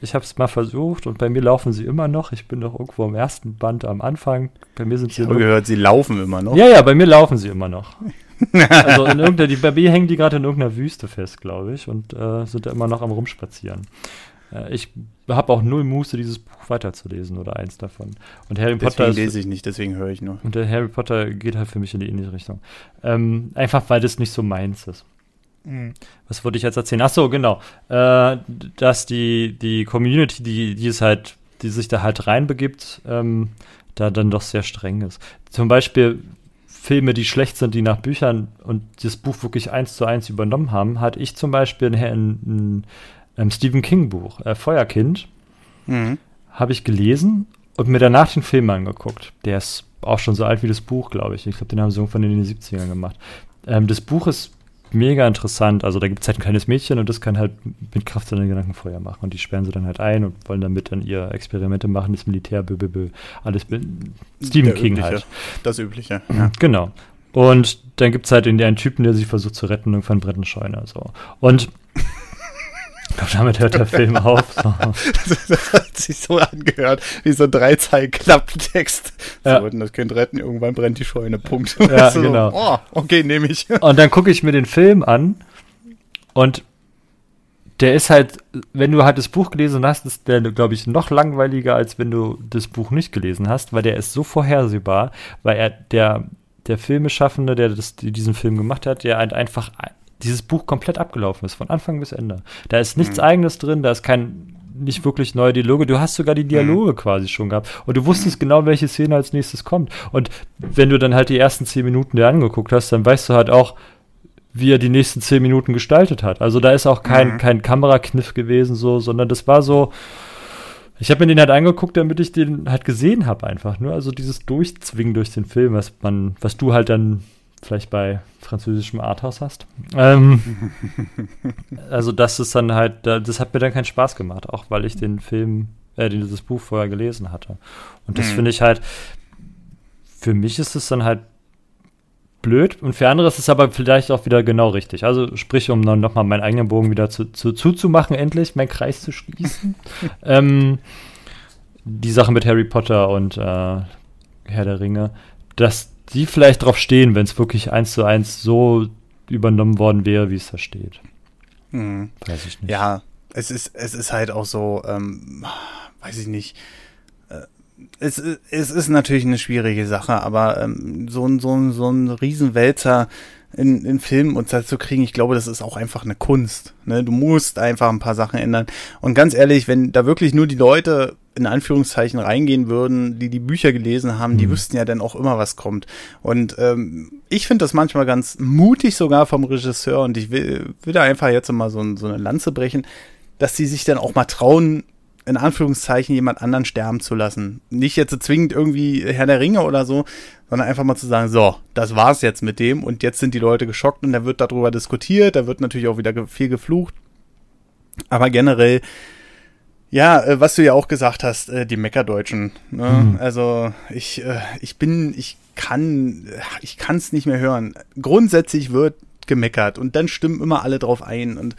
ich habe es mal versucht und bei mir laufen sie immer noch. Ich bin doch irgendwo im ersten Band am Anfang. Bei mir sind sie. Ich habe gehört, sie laufen immer noch. Ja, ja, bei mir laufen sie immer noch. *laughs* also in irgendeiner, die, bei mir hängen die gerade in irgendeiner Wüste fest, glaube ich, und äh, sind da immer noch am Rumspazieren. Äh, ich habe auch null Muße, dieses Buch weiterzulesen oder eins davon. Und Harry deswegen Potter. lese ich nicht, deswegen höre ich nur. Und der Harry Potter geht halt für mich in die ähnliche Richtung. Ähm, einfach weil das nicht so meins ist. Mhm. Was wollte ich jetzt erzählen? Ach so, genau. Äh, dass die, die Community, die, die es halt, die sich da halt reinbegibt, ähm, da dann doch sehr streng ist. Zum Beispiel Filme, die schlecht sind, die nach Büchern und das Buch wirklich eins zu eins übernommen haben, hatte ich zum Beispiel ein, ein, ein Stephen King Buch, äh, Feuerkind, mhm. habe ich gelesen und mir danach den Film angeguckt. Der ist auch schon so alt wie das Buch, glaube ich. Ich glaube, den haben sie irgendwann in den 70ern gemacht. Ähm, das Buch ist mega interessant. Also da gibt es halt ein kleines Mädchen und das kann halt mit Kraft seiner Gedanken Feuer machen. Und die sperren sie dann halt ein und wollen damit dann ihr Experimente machen, das Militär, bö, bö, bö. alles Stephen King übliche, halt. Das Übliche. Ja. Genau. Und dann gibt es halt in einen Typen, der sich versucht zu retten, irgendwann brennt eine Scheune. So. Und ich glaube, damit hört der Film auf. So. *laughs* Das, hat sich so angehört, wie so ein dreizeilen Klapptext. Ja. So, das Kind retten, irgendwann brennt die Scheune, Punkt. Ja, *laughs* so, genau. Oh, okay, nehme ich. Und dann gucke ich mir den Film an und der ist halt, wenn du halt das Buch gelesen hast, ist der, glaube ich, noch langweiliger, als wenn du das Buch nicht gelesen hast, weil der ist so vorhersehbar, weil er, der, der Filmeschaffende, der das, diesen Film gemacht hat, der halt einfach dieses Buch komplett abgelaufen ist, von Anfang bis Ende. Da ist nichts mhm. Eigenes drin, da ist kein nicht wirklich neue Dialoge. Du hast sogar die Dialoge mhm. quasi schon gehabt. Und du wusstest genau, welche Szene als nächstes kommt. Und wenn du dann halt die ersten zehn Minuten dir angeguckt hast, dann weißt du halt auch, wie er die nächsten zehn Minuten gestaltet hat. Also da ist auch kein, mhm. kein Kamerakniff gewesen, so, sondern das war so. Ich habe mir den halt angeguckt, damit ich den halt gesehen habe, einfach. Nur also dieses Durchzwingen durch den Film, was man, was du halt dann vielleicht bei französischem Arthouse hast. Ähm, *laughs* also das ist dann halt, das hat mir dann keinen Spaß gemacht, auch weil ich den Film, äh, dieses Buch vorher gelesen hatte. Und das mhm. finde ich halt, für mich ist es dann halt blöd und für andere ist es aber vielleicht auch wieder genau richtig. Also sprich, um dann nochmal meinen eigenen Bogen wieder zu, zu, zuzumachen, endlich meinen Kreis zu schließen. *laughs* ähm, die Sache mit Harry Potter und äh, Herr der Ringe, dass die vielleicht drauf stehen, wenn es wirklich eins zu eins so übernommen worden wäre, wie es da steht. Hm. Weiß ich nicht. Ja, es ist, es ist halt auch so, ähm, weiß ich nicht. Äh, es, es ist natürlich eine schwierige Sache, aber ähm, so, ein so, ein so ein Riesenwälzer in, in Filmen und zu kriegen, ich glaube, das ist auch einfach eine Kunst. Ne? Du musst einfach ein paar Sachen ändern. Und ganz ehrlich, wenn da wirklich nur die Leute in Anführungszeichen reingehen würden, die die Bücher gelesen haben, die mhm. wüssten ja dann auch immer, was kommt. Und ähm, ich finde das manchmal ganz mutig sogar vom Regisseur und ich will, will da einfach jetzt mal so, so eine Lanze brechen, dass sie sich dann auch mal trauen, in Anführungszeichen jemand anderen sterben zu lassen. Nicht jetzt zwingend irgendwie Herr der Ringe oder so, sondern einfach mal zu sagen, so, das war's jetzt mit dem und jetzt sind die Leute geschockt und da wird darüber diskutiert, da wird natürlich auch wieder viel geflucht. Aber generell ja, äh, was du ja auch gesagt hast, äh, die Meckerdeutschen. Ne? Mhm. Also ich, äh, ich bin, ich kann, ich kann es nicht mehr hören. Grundsätzlich wird gemeckert und dann stimmen immer alle drauf ein und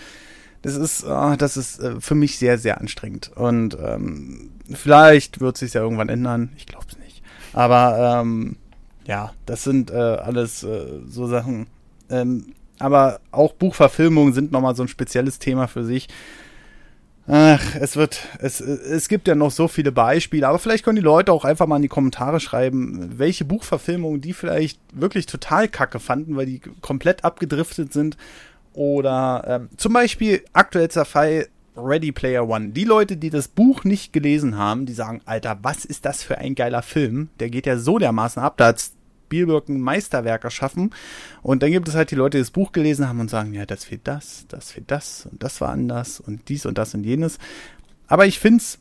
das ist, oh, das ist äh, für mich sehr, sehr anstrengend. Und ähm, vielleicht wird sich ja irgendwann ändern. Ich glaube es nicht. Aber ähm, ja, das sind äh, alles äh, so Sachen. Ähm, aber auch Buchverfilmungen sind nochmal so ein spezielles Thema für sich. Ach, es wird, es, es gibt ja noch so viele Beispiele, aber vielleicht können die Leute auch einfach mal in die Kommentare schreiben, welche Buchverfilmungen die vielleicht wirklich total kacke fanden, weil die komplett abgedriftet sind. Oder ähm, zum Beispiel aktuellster Fall Ready Player One. Die Leute, die das Buch nicht gelesen haben, die sagen, Alter, was ist das für ein geiler Film? Der geht ja so dermaßen ab. Da hat's Spielberg ein Meisterwerk erschaffen. Und dann gibt es halt die Leute, die das Buch gelesen haben und sagen, ja, das fehlt das, das fehlt das und das war anders und dies und das und jenes. Aber ich finde es,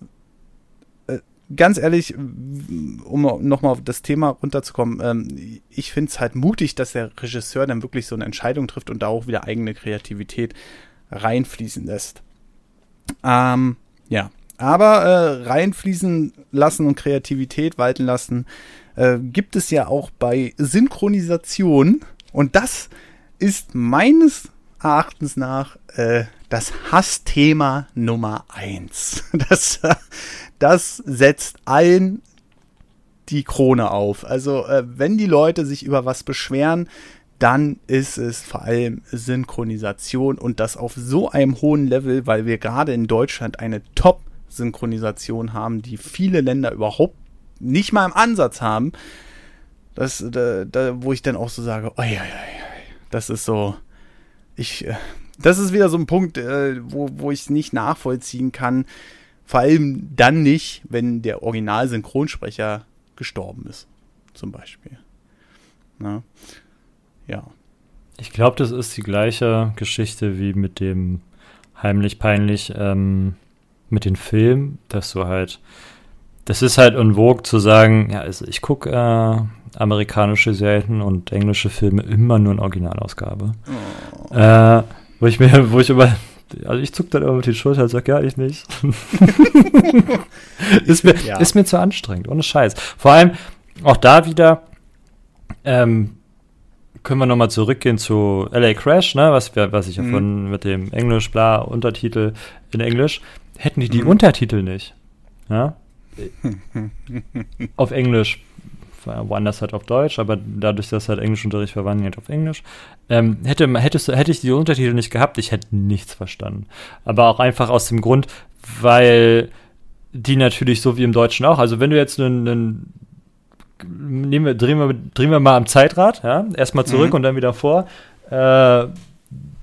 äh, ganz ehrlich, um nochmal auf das Thema runterzukommen, ähm, ich finde es halt mutig, dass der Regisseur dann wirklich so eine Entscheidung trifft und da auch wieder eigene Kreativität reinfließen lässt. Ähm, ja, aber äh, reinfließen lassen und Kreativität walten lassen, äh, gibt es ja auch bei Synchronisation. Und das ist meines Erachtens nach äh, das Hassthema Nummer eins. *laughs* Das, das setzt allen die Krone auf. Also äh, wenn die Leute sich über was beschweren, dann ist es vor allem Synchronisation und das auf so einem hohen Level, weil wir gerade in Deutschland eine Top-Synchronisation haben, die viele Länder überhaupt nicht mal im Ansatz haben, das, da, da, wo ich dann auch so sage, oi, oi, oi, das ist so, ich, äh, das ist wieder so ein Punkt, äh, wo, wo ich es nicht nachvollziehen kann. Vor allem dann nicht, wenn der Original-Synchronsprecher gestorben ist, zum Beispiel. Ne? Ja. Ich glaube, das ist die gleiche Geschichte wie mit dem heimlich peinlich ähm, mit den Filmen, dass du halt, das ist halt en vogue zu sagen, ja, also ich gucke äh, amerikanische Serien und englische Filme immer nur in Originalausgabe. Oh. Äh, wo ich mir, *laughs* wo ich immer, also ich zuck dann immer mit die Schulter und sag, ja, ich nicht. *laughs* ist, mir, ja. ist mir zu anstrengend, ohne Scheiß. Vor allem auch da wieder, ähm, können wir nochmal zurückgehen zu LA Crash, ne, was, was ich ja mhm. von mit dem Englisch, bla, Untertitel in Englisch. Hätten die die mhm. Untertitel nicht, ja, *laughs* auf Englisch, woanders halt auf Deutsch, aber dadurch, dass halt Englischunterricht verwandelt auf Englisch, ähm, hätte, hättest, hätte ich die Untertitel nicht gehabt, ich hätte nichts verstanden. Aber auch einfach aus dem Grund, weil die natürlich so wie im Deutschen auch, also wenn du jetzt einen, einen nehmen wir, drehen, wir, drehen wir mal am Zeitrad, ja, erstmal zurück mhm. und dann wieder vor. Äh,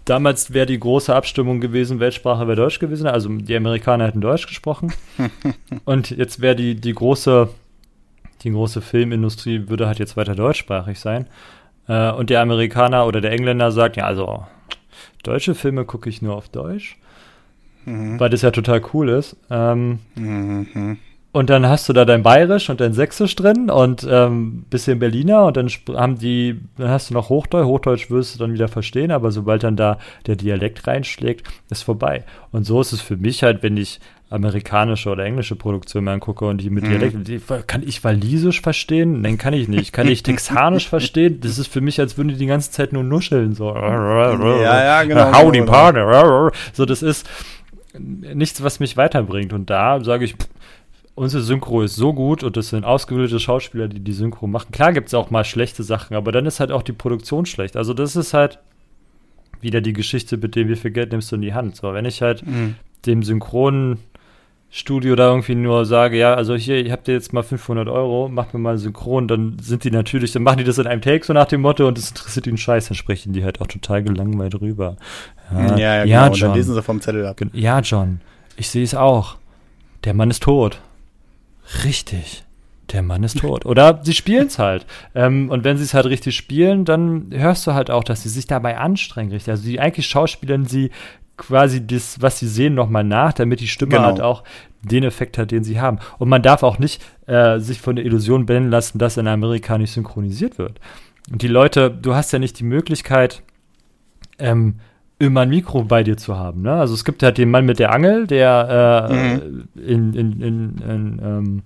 damals wäre die große Abstimmung gewesen, Weltsprache wäre Deutsch gewesen, also die Amerikaner hätten Deutsch gesprochen. *laughs* und jetzt wäre die, die große, die große Filmindustrie würde halt jetzt weiter deutschsprachig sein. Äh, und der Amerikaner oder der Engländer sagt, ja, also deutsche Filme gucke ich nur auf Deutsch. Mhm. Weil das ja total cool ist. Ähm, mhm. Und dann hast du da dein Bayerisch und dein Sächsisch drin und ähm, bisschen Berliner und dann haben die, dann hast du noch Hochdeutsch. Hochdeutsch wirst du dann wieder verstehen, aber sobald dann da der Dialekt reinschlägt, ist vorbei. Und so ist es für mich halt, wenn ich amerikanische oder englische Produktionen angucke und die mit mhm. Dialekt, die, kann ich Walisisch verstehen? Nein, kann ich nicht. Kann ich Texanisch verstehen? Das ist für mich, als würden die die ganze Zeit nur nuscheln, so. Ja, ja, genau. Howdy, genau. Partner. So, das ist nichts, was mich weiterbringt. Und da sage ich, pff, unsere Synchro ist so gut und das sind ausgebildete Schauspieler, die die Synchro machen. Klar gibt es auch mal schlechte Sachen, aber dann ist halt auch die Produktion schlecht. Also das ist halt wieder die Geschichte, mit dem wie viel Geld nimmst du in die Hand. So, wenn ich halt mhm. dem Synchronstudio da irgendwie nur sage, ja, also hier, ich hab dir jetzt mal 500 Euro, mach mir mal synchron, dann sind die natürlich, dann machen die das in einem Take so nach dem Motto und das interessiert ihnen scheiß, dann sprechen die halt auch total gelangweilt rüber. Ja, ja, ja, ja genau. John. Und dann lesen sie vom Zettel ab. Ja, John, ich sehe es auch. Der Mann ist tot. Richtig. Der Mann ist tot. Oder sie spielen es halt. Ähm, und wenn sie es halt richtig spielen, dann hörst du halt auch, dass sie sich dabei anstrengen. Richtig. Also die eigentlich schauspielern sie quasi das, was sie sehen, nochmal nach, damit die Stimme genau. halt auch den Effekt hat, den sie haben. Und man darf auch nicht äh, sich von der Illusion blenden lassen, dass in Amerika nicht synchronisiert wird. Und die Leute, du hast ja nicht die Möglichkeit, ähm, immer ein Mikro bei dir zu haben. Ne? Also es gibt halt den Mann mit der Angel, der äh, mhm. in, in, in, in ähm,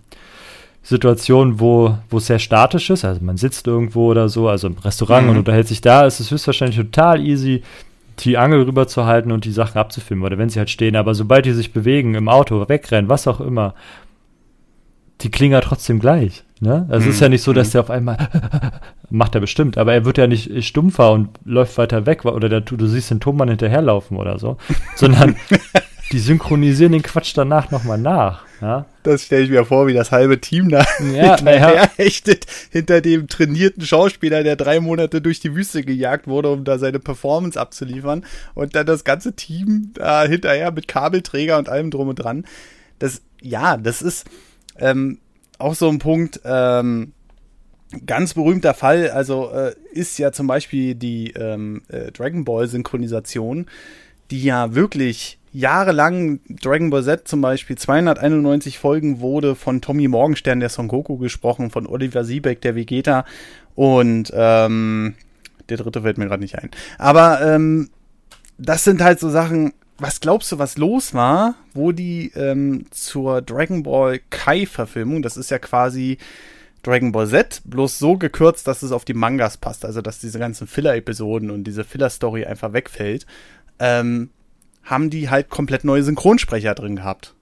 Situationen, wo, es sehr statisch ist, also man sitzt irgendwo oder so, also im Restaurant mhm. und unterhält sich da, ist es höchstwahrscheinlich total easy, die Angel rüberzuhalten und die Sachen abzufilmen oder wenn sie halt stehen. Aber sobald die sich bewegen, im Auto, wegrennen, was auch immer, die klingen ja trotzdem gleich. Ne? Also mhm. es ist ja nicht so, dass mhm. der auf einmal *laughs* macht er bestimmt, aber er wird ja nicht stumpfer und läuft weiter weg oder der, du siehst den Tonmann hinterherlaufen oder so, *laughs* sondern die synchronisieren den Quatsch danach nochmal nach. Ja? Das stelle ich mir vor, wie das halbe Team da ja, *laughs* hinterher hechtet, hinter dem trainierten Schauspieler, der drei Monate durch die Wüste gejagt wurde, um da seine Performance abzuliefern. Und dann das ganze Team da hinterher mit Kabelträger und allem drum und dran. Das, ja, das ist, ähm, auch so ein Punkt, ähm, ganz berühmter Fall, also äh, ist ja zum Beispiel die ähm, äh, Dragon Ball Synchronisation, die ja wirklich jahrelang Dragon Ball Z zum Beispiel 291 Folgen wurde von Tommy Morgenstern, der Son Goku gesprochen, von Oliver Siebeck, der Vegeta und ähm, der dritte fällt mir gerade nicht ein. Aber ähm, das sind halt so Sachen, was glaubst du, was los war, wo die ähm, zur Dragon Ball Kai-Verfilmung, das ist ja quasi Dragon Ball Z, bloß so gekürzt, dass es auf die Mangas passt, also dass diese ganzen Filler-Episoden und diese Filler-Story einfach wegfällt, ähm, haben die halt komplett neue Synchronsprecher drin gehabt.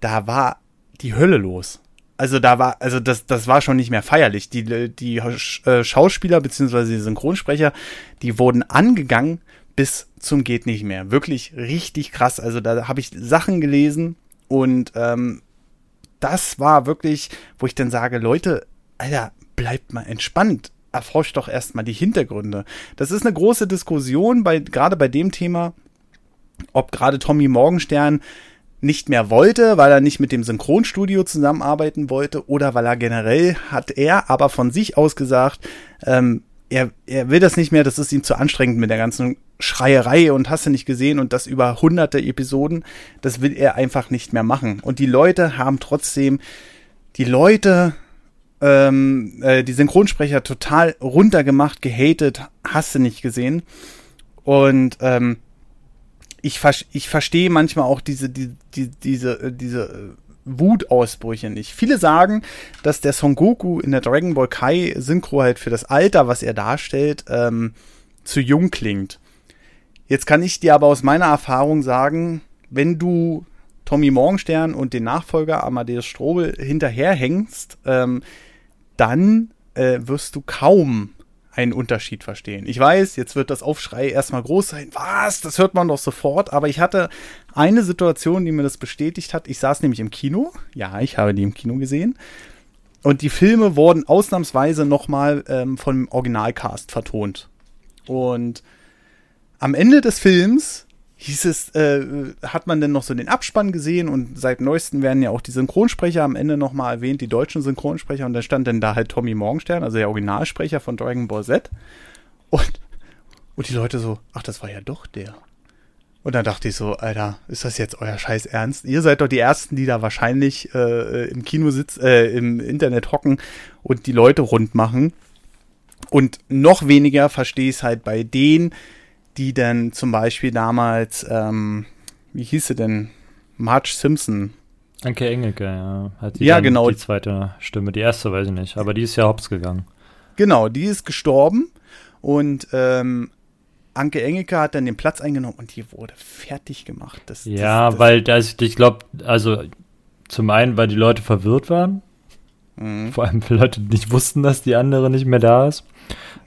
Da war die Hölle los. Also da war, also das, das war schon nicht mehr feierlich. Die, die äh, Schauspieler beziehungsweise die Synchronsprecher, die wurden angegangen bis zum geht nicht mehr. Wirklich richtig krass. Also da habe ich Sachen gelesen und ähm, das war wirklich, wo ich dann sage, Leute, Alter, bleibt mal entspannt. Erforscht doch erstmal die Hintergründe. Das ist eine große Diskussion bei, gerade bei dem Thema, ob gerade Tommy Morgenstern nicht mehr wollte, weil er nicht mit dem Synchronstudio zusammenarbeiten wollte oder weil er generell hat er aber von sich aus gesagt, ähm, er, er will das nicht mehr, das ist ihm zu anstrengend mit der ganzen Schreierei und hast du nicht gesehen und das über hunderte Episoden, das will er einfach nicht mehr machen. Und die Leute haben trotzdem, die Leute, ähm, äh, die Synchronsprecher total runtergemacht, gehatet, hast du nicht gesehen. Und ähm, ich, ich verstehe manchmal auch diese, die, die, diese, äh, diese äh, Wutausbrüche nicht. Viele sagen, dass der Son Goku in der Dragon Ball Kai Synchro halt für das Alter, was er darstellt, ähm, zu jung klingt. Jetzt kann ich dir aber aus meiner Erfahrung sagen, wenn du Tommy Morgenstern und den Nachfolger Amadeus Strobel hinterherhängst, ähm, dann äh, wirst du kaum einen Unterschied verstehen. Ich weiß, jetzt wird das Aufschrei erstmal groß sein. Was? Das hört man doch sofort. Aber ich hatte eine Situation, die mir das bestätigt hat. Ich saß nämlich im Kino. Ja, ich habe die im Kino gesehen. Und die Filme wurden ausnahmsweise nochmal ähm, vom Originalcast vertont. Und am Ende des Films hieß es, äh, hat man denn noch so den Abspann gesehen und seit neuestem werden ja auch die Synchronsprecher am Ende nochmal erwähnt, die deutschen Synchronsprecher und da stand dann da halt Tommy Morgenstern, also der Originalsprecher von Dragon Ball Z und, und die Leute so, ach, das war ja doch der. Und dann dachte ich so, Alter, ist das jetzt euer Scheiß Ernst? Ihr seid doch die Ersten, die da wahrscheinlich äh, im Kino sitzen, äh, im Internet hocken und die Leute rund machen. Und noch weniger verstehe ich es halt bei denen, die dann zum Beispiel damals, ähm, wie hieß sie denn? Marge Simpson. Anke Engelke, ja. Hat die ja, genau. Die zweite Stimme, die erste weiß ich nicht, aber die ist ja hops gegangen. Genau, die ist gestorben und ähm, Anke Engelke hat dann den Platz eingenommen und die wurde fertig gemacht. Das, ja, das, das weil das, ich glaube, also zum einen, weil die Leute verwirrt waren. Mhm. Vor allem, weil Leute nicht wussten, dass die andere nicht mehr da ist.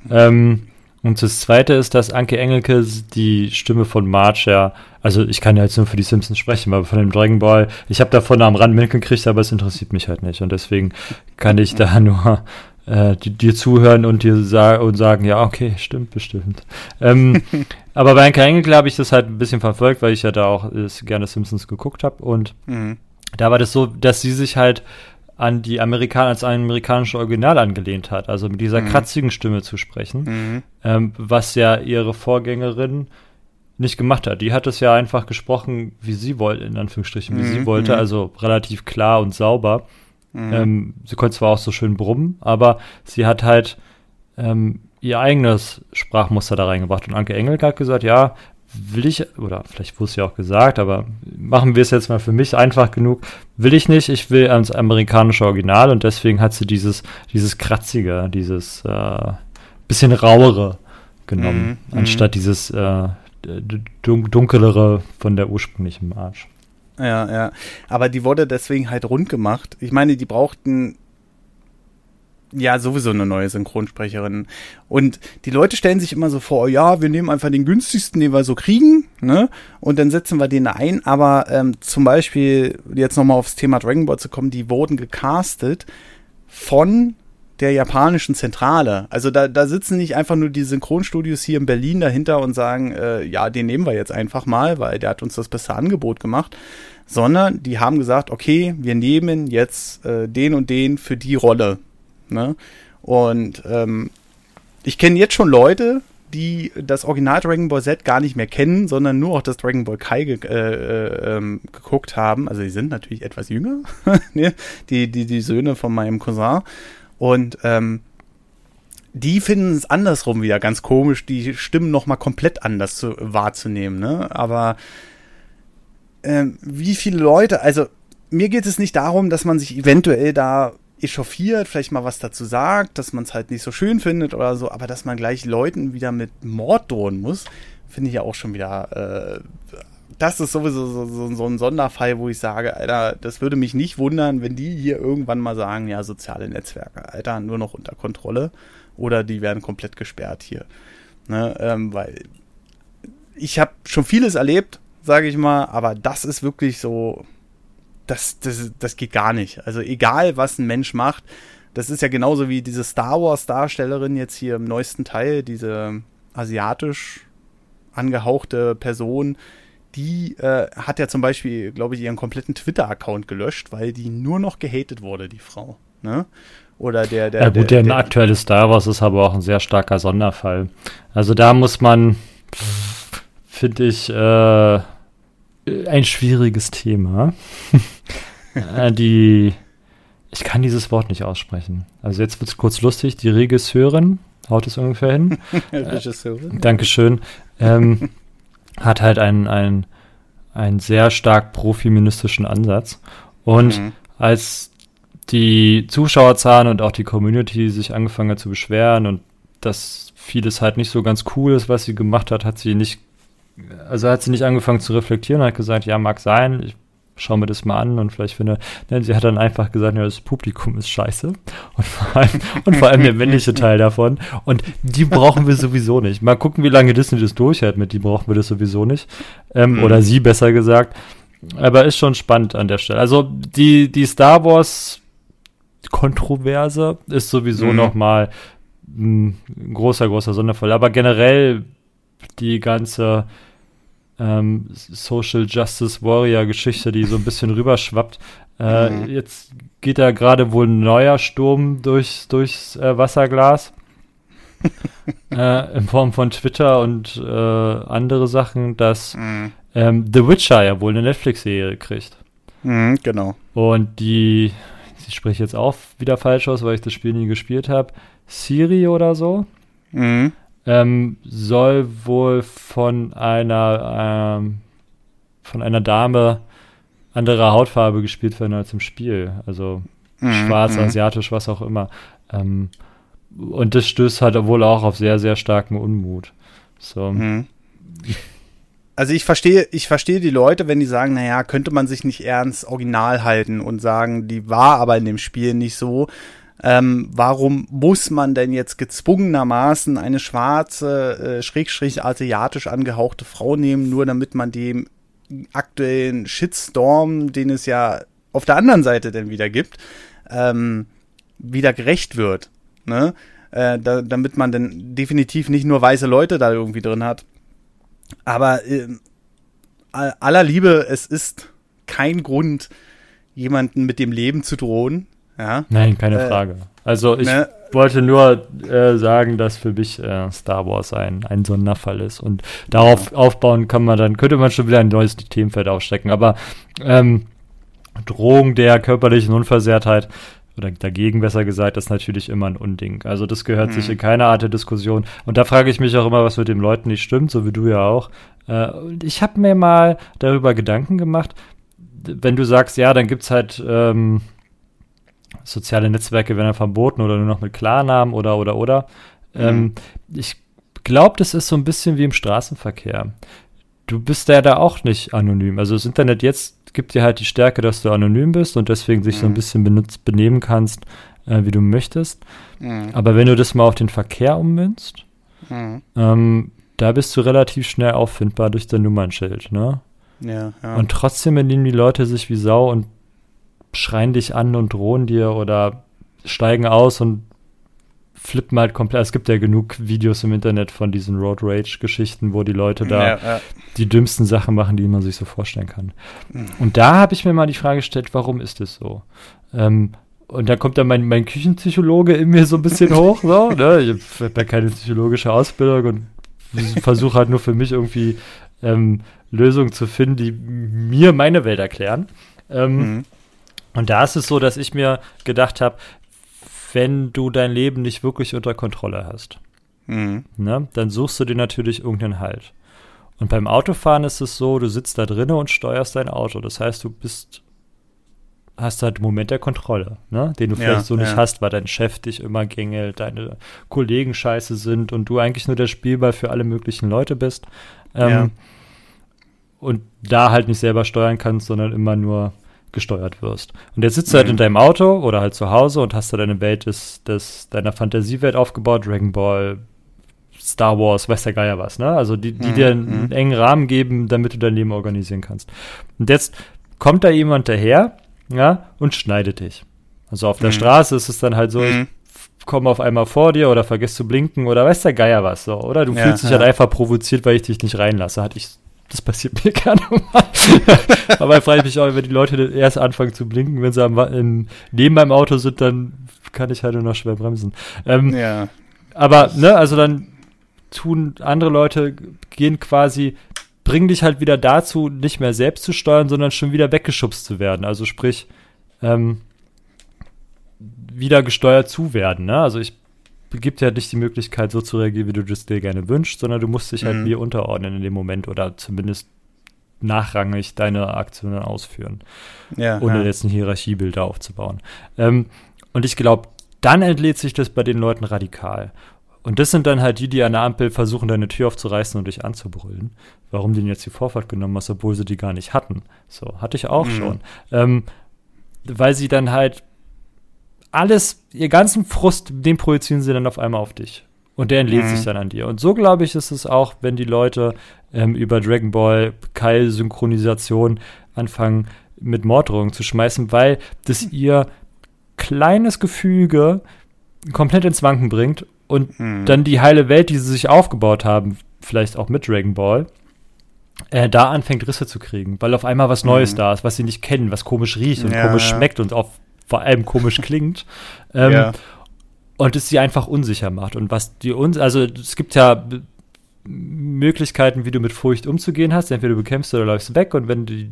Mhm. Ähm, und das zweite ist, dass Anke Engelke die Stimme von March ja, also ich kann ja jetzt nur für die Simpsons sprechen, aber von dem Dragon Ball, ich habe davon am Rand mitgekriegt, aber es interessiert mich halt nicht. Und deswegen kann ich da *laughs* nur äh, dir zuhören und dir sa und sagen, ja, okay, stimmt, bestimmt. Ähm, *laughs* aber bei Anke Engelke habe ich das halt ein bisschen verfolgt, weil ich ja da auch äh, gerne Simpsons geguckt habe. Und mhm. da war das so, dass sie sich halt an die Amerikaner als ein amerikanisches Original angelehnt hat, also mit dieser mhm. kratzigen Stimme zu sprechen, mhm. ähm, was ja ihre Vorgängerin nicht gemacht hat. Die hat es ja einfach gesprochen, wie sie wollte, in Anführungsstrichen, wie mhm. sie wollte, mhm. also relativ klar und sauber. Mhm. Ähm, sie konnte zwar auch so schön brummen, aber sie hat halt ähm, ihr eigenes Sprachmuster da reingebracht. Und Anke Engel hat gesagt, ja, will ich, oder vielleicht wurde es ja auch gesagt, aber machen wir es jetzt mal für mich einfach genug, will ich nicht, ich will ans amerikanische Original und deswegen hat sie dieses, dieses kratzige, dieses äh, bisschen rauere genommen, mm, anstatt mm. dieses äh, dunkelere von der ursprünglichen Marsch. Ja, ja. Aber die wurde deswegen halt rund gemacht. Ich meine, die brauchten ja sowieso eine neue Synchronsprecherin. Und die Leute stellen sich immer so vor, ja, wir nehmen einfach den günstigsten, den wir so kriegen, ne? Und dann setzen wir den ein. Aber ähm, zum Beispiel, jetzt nochmal aufs Thema Dragon Ball zu kommen, die wurden gecastet von der japanischen Zentrale. Also da, da sitzen nicht einfach nur die Synchronstudios hier in Berlin dahinter und sagen, äh, ja, den nehmen wir jetzt einfach mal, weil der hat uns das beste Angebot gemacht, sondern die haben gesagt, okay, wir nehmen jetzt äh, den und den für die Rolle. Ne? Und ähm, ich kenne jetzt schon Leute, die das Original Dragon Ball Z gar nicht mehr kennen, sondern nur auch das Dragon Ball Kai ge äh, äh, geguckt haben. Also die sind natürlich etwas jünger, *laughs* ne? die, die, die Söhne von meinem Cousin. Und ähm, die finden es andersrum wieder ganz komisch, die Stimmen nochmal komplett anders zu, wahrzunehmen. Ne? Aber ähm, wie viele Leute, also mir geht es nicht darum, dass man sich eventuell da echauffiert, vielleicht mal was dazu sagt, dass man es halt nicht so schön findet oder so, aber dass man gleich Leuten wieder mit Mord drohen muss, finde ich ja auch schon wieder. Äh, das ist sowieso so, so, so, ein Sonderfall, wo ich sage, Alter, das würde mich nicht wundern, wenn die hier irgendwann mal sagen, ja, soziale Netzwerke, Alter, nur noch unter Kontrolle oder die werden komplett gesperrt hier. Ne, ähm, weil ich habe schon vieles erlebt, sage ich mal, aber das ist wirklich so, das, das, das geht gar nicht. Also egal, was ein Mensch macht, das ist ja genauso wie diese Star Wars-Darstellerin jetzt hier im neuesten Teil, diese asiatisch angehauchte Person, die äh, hat ja zum Beispiel, glaube ich, ihren kompletten Twitter-Account gelöscht, weil die nur noch gehatet wurde, die Frau. Ne? Oder der, der. Ja, gut, der, der, der aktuelle Star Wars ist aber auch ein sehr starker Sonderfall. Also da muss man, finde ich, äh, ein schwieriges Thema. *laughs* Äh, die, ich kann dieses Wort nicht aussprechen. Also jetzt wird es kurz lustig. Die Regisseurin, haut es ungefähr hin. *laughs* Regisseurin. Äh, Dankeschön. Ähm, hat halt einen, einen, einen sehr stark profeministischen Ansatz. Und mhm. als die Zuschauerzahlen und auch die Community sich angefangen hat zu beschweren und dass vieles halt nicht so ganz cool ist, was sie gemacht hat, hat sie nicht, also hat sie nicht angefangen zu reflektieren, hat gesagt, ja, mag sein, ich schau mir das mal an und vielleicht finde, nein, sie hat dann einfach gesagt, ja, das Publikum ist scheiße und vor allem, und vor allem der *laughs* männliche Teil davon und die brauchen wir sowieso nicht. Mal gucken, wie lange Disney das durchhält mit, die brauchen wir das sowieso nicht, ähm, mhm. oder sie besser gesagt, aber ist schon spannend an der Stelle. Also die, die Star Wars Kontroverse ist sowieso mhm. nochmal ein großer, großer Sonderfall. Aber generell die ganze ähm, Social Justice Warrior Geschichte, die so ein bisschen rüberschwappt. Äh, mhm. Jetzt geht da gerade wohl ein neuer Sturm durchs, durchs äh, Wasserglas. *laughs* äh, in Form von Twitter und äh, andere Sachen, dass mhm. ähm, The Witcher ja wohl eine Netflix-Serie kriegt. Mhm, genau. Und die, ich spreche jetzt auch wieder falsch aus, weil ich das Spiel nie gespielt habe, Siri oder so. Mhm ähm, soll wohl von einer ähm, von einer Dame anderer Hautfarbe gespielt werden als im Spiel. Also mhm, schwarz, mhm. asiatisch, was auch immer. Ähm, und das stößt halt wohl auch auf sehr, sehr starken Unmut. So. Mhm. Also ich verstehe, ich verstehe die Leute, wenn die sagen, naja, könnte man sich nicht ans Original halten und sagen, die war aber in dem Spiel nicht so. Ähm, warum muss man denn jetzt gezwungenermaßen eine schwarze, äh, schrägstrich asiatisch angehauchte Frau nehmen, nur damit man dem aktuellen Shitstorm, den es ja auf der anderen Seite denn wieder gibt, ähm, wieder gerecht wird. Ne? Äh, da, damit man denn definitiv nicht nur weiße Leute da irgendwie drin hat. Aber äh, aller Liebe, es ist kein Grund, jemanden mit dem Leben zu drohen. Ja? Nein, keine äh, Frage. Also ich ne? wollte nur äh, sagen, dass für mich äh, Star Wars ein, ein Sonderfall ist. Und darauf ja. aufbauen kann man dann, könnte man schon wieder ein neues Themenfeld aufstecken. Aber ähm, Drohung der körperlichen Unversehrtheit oder dagegen besser gesagt, ist natürlich immer ein Unding. Also das gehört mhm. sich in keiner Art der Diskussion. Und da frage ich mich auch immer, was mit den Leuten nicht stimmt, so wie du ja auch. Äh, und ich habe mir mal darüber Gedanken gemacht, wenn du sagst, ja, dann gibt's halt ähm, soziale Netzwerke werden verboten oder nur noch mit Klarnamen oder oder oder. Mhm. Ähm, ich glaube, das ist so ein bisschen wie im Straßenverkehr. Du bist ja da auch nicht anonym. Also das Internet jetzt gibt dir halt die Stärke, dass du anonym bist und deswegen sich mhm. so ein mhm. bisschen benutzt, benehmen kannst, äh, wie du möchtest. Mhm. Aber wenn du das mal auf den Verkehr ummünzt, mhm. ähm, da bist du relativ schnell auffindbar durch dein Nummernschild, ne? Ja, ja. Und trotzdem benehmen die Leute sich wie Sau und schreien dich an und drohen dir oder steigen aus und flippen halt komplett. Es gibt ja genug Videos im Internet von diesen Road Rage-Geschichten, wo die Leute da ja, ja. die dümmsten Sachen machen, die man sich so vorstellen kann. Mhm. Und da habe ich mir mal die Frage gestellt, warum ist es so? Ähm, und da kommt dann mein, mein Küchenpsychologe in mir so ein bisschen *laughs* hoch. So, ne? Ich habe ja keine psychologische Ausbildung und versuche halt nur für mich irgendwie ähm, Lösungen zu finden, die mir meine Welt erklären. Ähm, mhm. Und da ist es so, dass ich mir gedacht habe, wenn du dein Leben nicht wirklich unter Kontrolle hast, mhm. ne, dann suchst du dir natürlich irgendeinen Halt. Und beim Autofahren ist es so, du sitzt da drinnen und steuerst dein Auto. Das heißt, du bist, hast halt einen Moment der Kontrolle, ne, den du vielleicht ja, so nicht ja. hast, weil dein Chef dich immer gängelt, deine Kollegen scheiße sind und du eigentlich nur der Spielball für alle möglichen Leute bist. Ähm, ja. Und da halt nicht selber steuern kannst, sondern immer nur gesteuert wirst. Und jetzt sitzt du halt in mhm. deinem Auto oder halt zu Hause und hast da deine Welt des, des, deiner Fantasiewelt aufgebaut, Dragon Ball, Star Wars, weiß der Geier was, ne? Also die, die mhm. dir einen mhm. engen Rahmen geben, damit du dein Leben organisieren kannst. Und jetzt kommt da jemand daher, ja, und schneidet dich. Also auf der mhm. Straße ist es dann halt so, ich mhm. komme auf einmal vor dir oder vergiss zu blinken oder weiß der Geier was so. Oder du ja, fühlst dich ja. halt einfach provoziert, weil ich dich nicht reinlasse. Hatte ich das passiert mir *laughs* gerne mal. Aber ich frage mich auch, wenn die Leute erst anfangen zu blinken, wenn sie am, in, neben meinem Auto sind, dann kann ich halt nur noch schwer bremsen. Ähm, Ja. aber, ne, also dann tun andere Leute, gehen quasi, bringen dich halt wieder dazu, nicht mehr selbst zu steuern, sondern schon wieder weggeschubst zu werden. Also sprich, ähm, wieder gesteuert zu werden, ne? Also ich gibt ja nicht die Möglichkeit, so zu reagieren, wie du es dir gerne wünschst, sondern du musst dich halt Mhm. mir unterordnen in dem Moment oder zumindest nachrangig deine Aktionen ausführen Ja. ohne ja. jetzt ein Hierarchiebild aufzubauen. Ähm, und ich glaube, dann entlädt sich das bei den Leuten radikal. Und das sind dann halt die, die an der Ampel versuchen, deine Tür aufzureißen und dich anzubrüllen. Warum du denn jetzt die Vorfahrt genommen hast, obwohl sie die gar nicht hatten. So, hatte ich auch Mhm. schon. Ähm, weil sie dann halt alles, ihr ganzen Frust, den projizieren sie dann auf einmal auf dich. Und der entlädt Mhm. sich dann an dir. Und so glaube ich, ist es auch, wenn die Leute ähm, über Dragon Ball Kai Synchronisation anfangen, mit Morddrohungen zu schmeißen, weil das ihr kleines Gefüge komplett ins Wanken bringt und Mhm. dann die heile Welt, die sie sich aufgebaut haben, vielleicht auch mit Dragon Ball, äh, da anfängt Risse zu kriegen, weil auf einmal was Neues Mhm. da ist, was sie nicht kennen, was komisch riecht und Ja, komisch ja. schmeckt und auch vor allem komisch klingt. Ähm, ja. und es sie einfach unsicher macht. Und was die uns, also es gibt ja Möglichkeiten, wie du mit Furcht umzugehen hast. Entweder du bekämpfst oder läufst weg und wenn du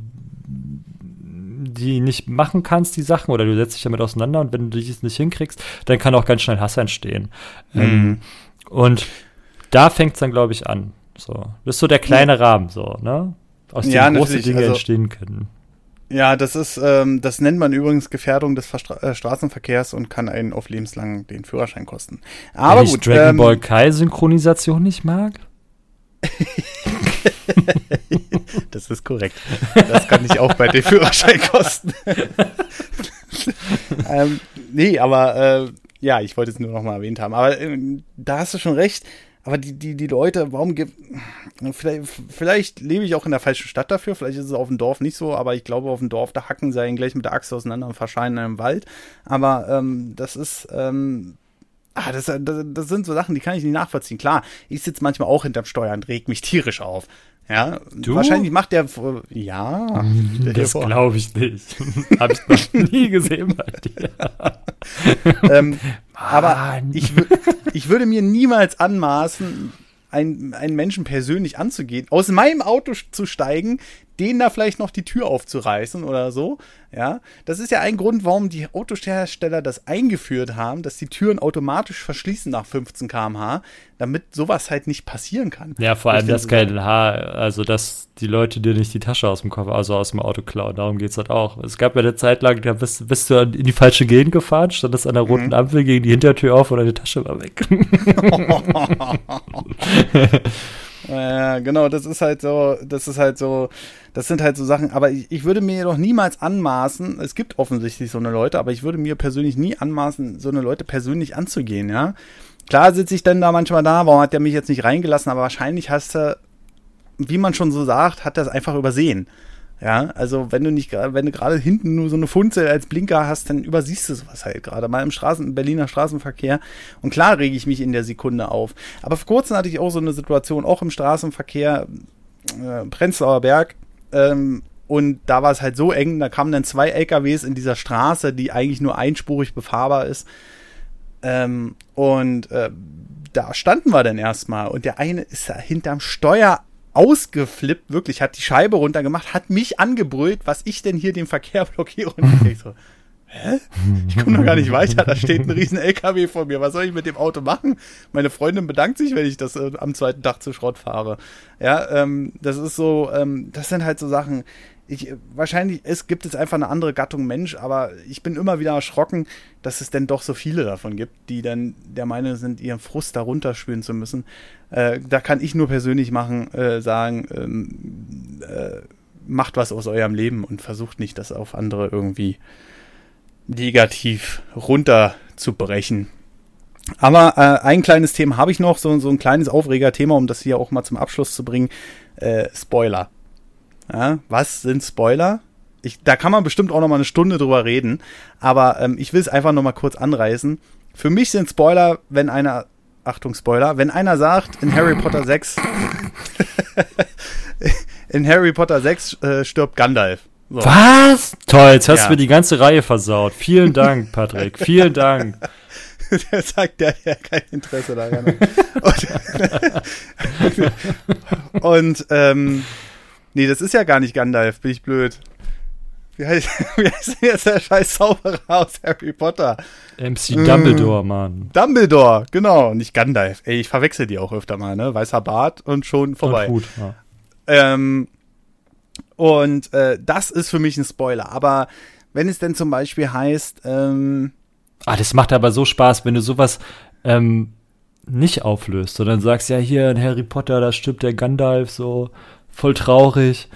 die nicht machen kannst, die Sachen, oder du setzt dich damit auseinander und wenn du dies nicht hinkriegst, dann kann auch ganz schnell Hass entstehen. Ähm, Mhm. und da fängt es dann, glaube ich, an. So. Das ist so der kleine Rahmen, so, ne? Aus dem Ja, große Dinge also- entstehen können. Ja, das ist, ähm, das nennt man übrigens Gefährdung des Verstra äh, Straßenverkehrs und kann einen auf lebenslang den Führerschein kosten. Aber Wenn ich gut, Dragon ähm, Ball Kai Synchronisation nicht mag. *laughs* das ist korrekt. Das kann ich auch bei den Führerschein kosten. *laughs* ähm, nee, aber äh, ja, ich wollte es nur noch mal erwähnt haben. Aber ähm, da hast du schon recht. Aber die, die, die Leute, warum gibt. Vielleicht, vielleicht lebe ich auch in der falschen Stadt dafür. Vielleicht ist es auf dem Dorf nicht so. Aber ich glaube, auf dem Dorf, da hacken sie einen gleich mit der Axt auseinander und verschreien in einem Wald. Aber ähm, das ist. Ähm, Ah, das, das, das sind so Sachen, die kann ich nicht nachvollziehen. Klar, ich sitze manchmal auch hinterm Steuer und reg mich tierisch auf. Ja, Du? wahrscheinlich macht der, ja, dir Das glaube ich nicht. *laughs* Habe ich noch nie gesehen bei dir. *laughs* ähm, aber ich, ich würde mir niemals anmaßen, einen, einen Menschen persönlich anzugehen, aus meinem Auto zu steigen, denen da vielleicht noch die Tür aufzureißen oder so. Ja, das ist ja ein Grund, warum die Autohersteller das eingeführt haben, dass die Türen automatisch verschließen nach 15 km/h, damit sowas halt nicht passieren kann. Ja, vor allem find, das kein Haar, also dass die Leute dir nicht die Tasche aus dem Koffer, also aus dem Auto klauen. Darum geht's halt auch. Es gab ja eine Zeit lang, da bist, bist du in die falsche Gegend gefahren, standest an der roten Mhm. Ampel, ging die Hintertür auf und deine Tasche war weg. *laughs* *laughs* *laughs* Ja, genau, das ist halt so, das ist halt so, das sind halt so Sachen, aber ich, ich würde mir doch niemals anmaßen, es gibt offensichtlich so eine Leute, aber ich würde mir persönlich nie anmaßen, so eine Leute persönlich anzugehen, ja. Klar sitze ich dann da manchmal da, warum hat der mich jetzt nicht reingelassen, aber wahrscheinlich hast du, wie man schon so sagt, hat er es einfach übersehen. Ja, also wenn du nicht gerade, wenn du gerade hinten nur so eine Funzel als Blinker hast, dann übersiehst du sowas halt gerade mal im Straßen, im Berliner Straßenverkehr. Und klar rege ich mich in der Sekunde auf. Aber vor kurzem hatte ich auch so eine Situation, auch im Straßenverkehr, äh, Prenzlauer Berg, ähm, und da war es halt so eng, da kamen dann zwei LKWs in dieser Straße, die eigentlich nur einspurig befahrbar ist. Ähm, und äh, da standen wir dann erstmal und der eine ist da hinterm Steuer ausgeflippt, wirklich, hat die Scheibe runtergemacht, hat mich angebrüllt, was ich denn hier den Verkehr blockiere. Und ich so, hä? Ich komme noch gar nicht weiter, da steht ein riesen LKW vor mir, was soll ich mit dem Auto machen? Meine Freundin bedankt sich, wenn ich das äh, am zweiten Tag zu Schrott fahre. Ja, ähm, das ist so, ähm, das sind halt so Sachen, ich, wahrscheinlich es gibt es einfach eine andere Gattung Mensch, aber ich bin immer wieder erschrocken, dass es denn doch so viele davon gibt, die dann der Meinung sind, ihren Frust darunter spüren zu müssen. Äh, da kann ich nur persönlich machen, äh, sagen, ähm, äh, macht was aus eurem Leben und versucht nicht, das auf andere irgendwie negativ runterzubrechen. Aber äh, ein kleines Thema habe ich noch, so, so ein kleines Aufregerthema, um das hier auch mal zum Abschluss zu bringen. Äh, Spoiler. Ja, was sind Spoiler? Ich, da kann man bestimmt auch noch mal eine Stunde drüber reden, aber ähm, ich will es einfach noch mal kurz anreißen. Für mich sind Spoiler, wenn einer, Achtung Spoiler, wenn einer sagt, in Harry Potter 6, *laughs* in Harry Potter 6 äh, stirbt Gandalf. So. Was? Toll, jetzt hast Ja. du mir die ganze Reihe versaut. Vielen Dank, Patrick. Vielen Dank. *laughs* der sagt, der hat ja kein Interesse daran. Und, *laughs* und ähm, nee, das ist ja gar nicht Gandalf, bin ich blöd. Wie heißt, *laughs* wie heißt denn jetzt der scheiß Zauberer aus Harry Potter? MC Dumbledore, Mann. Dumbledore, genau, nicht Gandalf. Ey, ich verwechsel die auch öfter mal, ne? Weißer Bart und schon vorbei. Und Hut, ja. Ähm, und äh, das ist für mich ein Spoiler. Aber wenn es denn zum Beispiel heißt, ähm, Ah, das macht aber so Spaß, wenn du sowas ähm, nicht auflöst, sondern sagst, ja, hier in Harry Potter, da stirbt der Gandalf so voll traurig.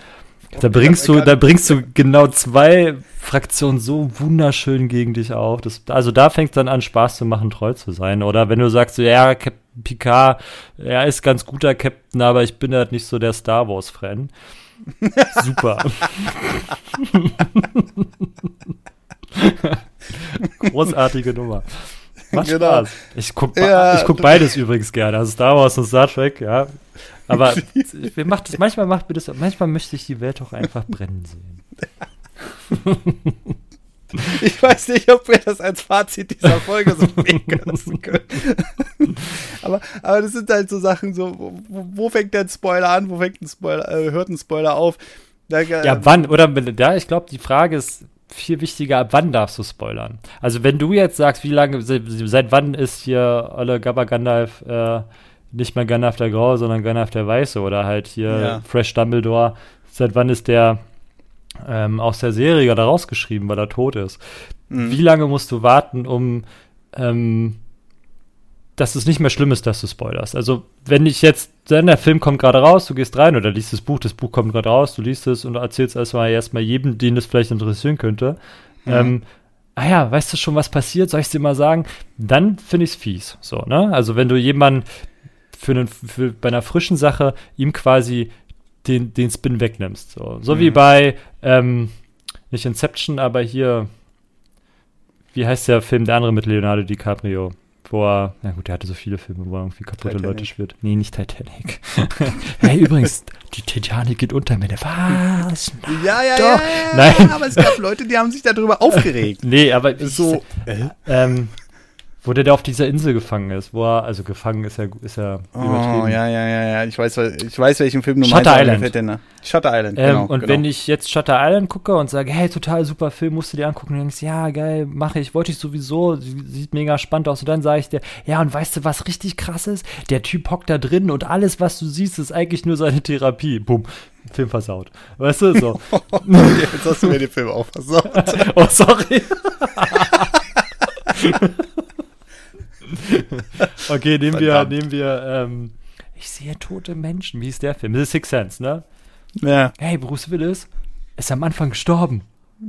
Da bringst du, da bringst du genau zwei Fraktionen so wunderschön gegen dich auf. Das, also da fängt dann an, Spaß zu machen, treu zu sein. Oder wenn du sagst, ja, Captain Picard, er ist ganz guter Captain, aber ich bin halt nicht so der Star Wars-Fan. *laughs* Super. *laughs* Großartige Nummer. Macht Genau. Spaß. Ich guck, Ja, ich guck beides übrigens gerne. Also Star Wars und Star Trek, ja. Aber *laughs* macht das, manchmal macht mir das, manchmal möchte ich die Welt auch einfach brennen sehen. *laughs* ich weiß nicht, ob wir das als Fazit dieser Folge so *laughs* lassen können. aber, aber das sind halt so Sachen, so, wo, wo fängt der Spoiler an, wo fängt ein Spoiler, äh, hört ein Spoiler auf? Da, äh, Ja, wann, oder da, ich glaube, die Frage ist viel wichtiger, ab wann darfst du spoilern? Also wenn du jetzt sagst, wie lange, se- seit wann ist hier Olle Gabba Gandalf äh, nicht mehr Gandalf der Graue, sondern Gandalf der Weiße oder halt hier Ja. Fresh Dumbledore, seit wann ist der ähm, aus der Serie da rausgeschrieben, weil er tot ist? Mhm. Wie lange musst du warten, um ähm, dass es nicht mehr schlimm ist, dass du spoilerst. Also, wenn ich jetzt, dann der Film kommt gerade raus, du gehst rein oder liest das Buch, das Buch kommt gerade raus, du liest es und erzählst erstmal erstmal jedem, den das vielleicht interessieren könnte. Mhm. Ähm, ah ja, weißt du schon, was passiert? Soll ich dir mal sagen? Dann finde ich es fies. So, ne? Also, wenn du jemanden für, einen, für bei einer frischen Sache ihm quasi den, den Spin wegnimmst. So, so wie Mhm. bei, ähm, nicht Inception, aber hier, wie heißt der Film, der andere mit Leonardo DiCaprio? Wo er, na gut, der hatte so viele Filme, wo er irgendwie kaputte Titanic. Leute spielt. Nee, nicht Titanic. *laughs* hey, übrigens, die Titanic geht unter mir. Was? ja, ja, Doch. ja, ja, Nein. aber es gab Leute, die haben sich darüber aufgeregt. *laughs* Nee, aber So, äh? ähm, wo der da auf dieser Insel gefangen ist, wo er, also gefangen ist ja, ist ja Oh, übertrieben. ja, ja, ja, ja. Ich weiß, ich weiß welchen Film du Shutter meinst. Island. der nach. Shutter Island, Ähm, genau. und genau. wenn ich jetzt Shutter Island gucke und sage, hey, total super Film, musst du dir angucken, und denkst, ja, geil, mache ich, wollte ich sowieso, sie- sieht mega spannend aus. Und dann sage ich dir, ja, und weißt du, was richtig krass ist? Der Typ hockt da drin und alles, was du siehst, ist eigentlich nur seine Therapie. Bumm, Film versaut. Weißt du, so. *laughs* Jetzt hast du mir den Film auch versaut. *laughs* oh, sorry. *laughs* *laughs* okay, nehmen wir, Verdammt. nehmen wir, ähm, ich sehe tote Menschen. Wie ist der Film? Das ist Six Sense, ne? Ja. hey, Bruce Willis ist am Anfang gestorben.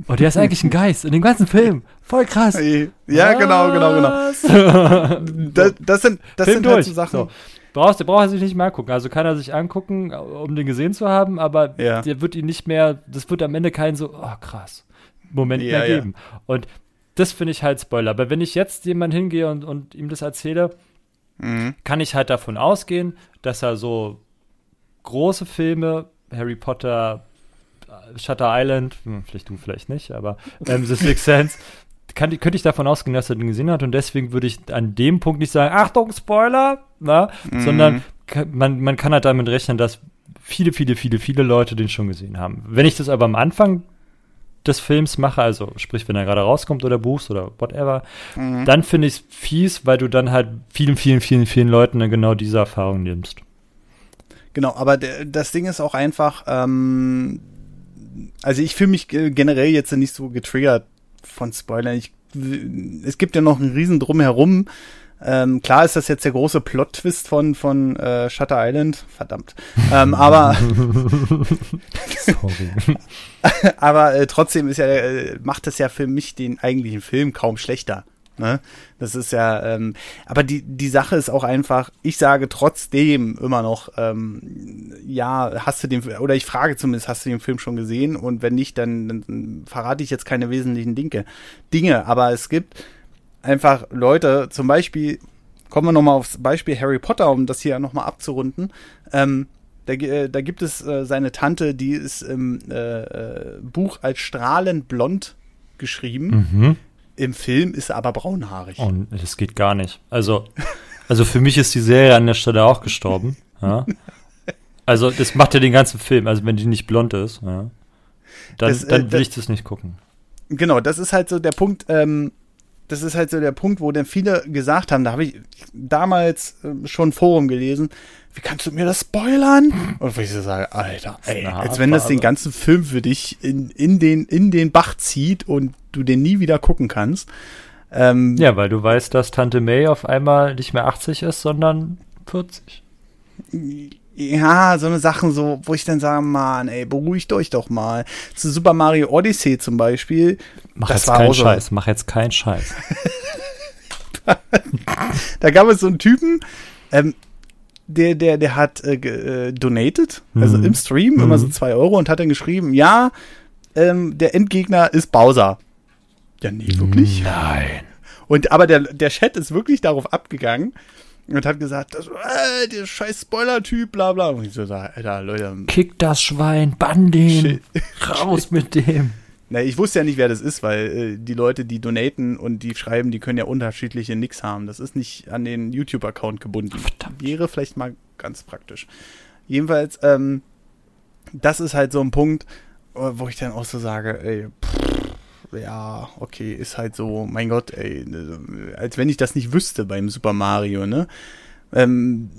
Und der ist eigentlich ein Geist in dem ganzen Film. Voll krass. Ja, genau, genau, genau. genau. *laughs* Das, das sind, das Film sind durch. halt so Sachen. So. Brauchst, der braucht er sich nicht mehr angucken. Also kann er sich angucken, um den gesehen zu haben, aber Ja. der wird ihn nicht mehr, das wird am Ende kein so, oh krass, Moment Ja, mehr ja. geben. Und das finde ich halt Spoiler. Aber wenn ich jetzt jemand hingehe und, und ihm das erzähle, Mhm. kann ich halt davon ausgehen, dass er so große Filme, Harry Potter, äh, Shutter Island, hm, vielleicht du, vielleicht nicht, aber ähm, The Sixth Sense, kann, könnte ich davon ausgehen, dass er den gesehen hat und deswegen würde ich an dem Punkt nicht sagen, Achtung, Spoiler, na, Mhm. sondern man, man kann halt damit rechnen, dass viele, viele, viele, viele Leute den schon gesehen haben. Wenn ich das aber am Anfang des Films mache, also sprich, wenn er gerade rauskommt oder buchst oder whatever, Mhm. dann finde ich es fies, weil du dann halt vielen, vielen, vielen, vielen Leuten dann genau diese Erfahrung nimmst. Genau, aber das Ding ist auch einfach, ähm, also ich fühle mich ge- generell jetzt nicht so getriggert von Spoilern. Ich, es gibt ja noch einen riesen Drumherum. Ähm, klar ist das jetzt der große Plot-Twist von, von äh, Shutter Island. Verdammt. ähm, aber *laughs* *laughs* aber äh, trotzdem ist ja, äh, macht das ja für mich den eigentlichen Film kaum schlechter. Ne? Das ist ja, ähm, aber die, die Sache ist auch einfach, ich sage trotzdem immer noch, ähm, ja, hast du den, oder ich frage zumindest, hast du den Film schon gesehen? Und wenn nicht, dann, dann verrate ich jetzt keine wesentlichen Dinge. Dinge, aber es gibt einfach Leute, zum Beispiel, kommen wir nochmal aufs Beispiel Harry Potter, um das hier nochmal abzurunden, ähm, Da, äh, da gibt es äh, seine Tante, die ist im äh, äh, Buch als strahlend blond geschrieben. Mhm. Im Film ist er aber braunhaarig. Und das geht gar nicht. Also, also für mich ist die Serie an der Stelle auch gestorben. Ja. Also, das macht ja den ganzen Film. Also, wenn die nicht blond ist, ja, dann, Das, äh, dann will das- ich das nicht gucken. Genau, das ist halt so der Punkt, ähm, das ist halt so der Punkt, wo dann viele gesagt haben, da habe ich damals ähm, schon ein Forum gelesen, wie kannst du mir das spoilern? Und wo ich so sage, Alter, ey, als wenn das den ganzen Film für dich in, in, den, in den Bach zieht und du den nie wieder gucken kannst. Ähm, Ja, weil du weißt, dass Tante May auf einmal nicht mehr 80 ist, sondern 40. Ja, so eine Sachen so, wo ich dann sage, Mann, ey, beruhigt euch doch mal. Zu Super Mario Odyssey zum Beispiel. Mach jetzt keinen so- Scheiß, mach jetzt keinen Scheiß. *laughs* Da gab es so einen Typen, ähm, der, der, der hat äh, äh, donated, also Mhm. im Stream, Mhm. immer so zwei Euro und hat dann geschrieben, ja, ähm, der Endgegner ist Bowser. Ja, nee, wirklich? Nein. Und aber der, der Chat ist wirklich darauf abgegangen und hat gesagt, das, äh, der scheiß Spoiler-Typ, bla bla. Und ich so, Alter, Leute, Kick das Schwein, bann den, raus mit dem. Na, ich wusste ja nicht, wer das ist, weil äh, die Leute, die donaten und die schreiben, die können ja unterschiedliche Nicks haben. Das ist nicht an den YouTube-Account gebunden. Verdammt. Wäre vielleicht mal ganz praktisch. Jedenfalls, ähm, das ist halt so ein Punkt, wo ich dann auch so sage, ey, pff, ja, okay, ist halt so, mein Gott, ey, als wenn ich das nicht wüsste beim Super Mario, ne? Ähm,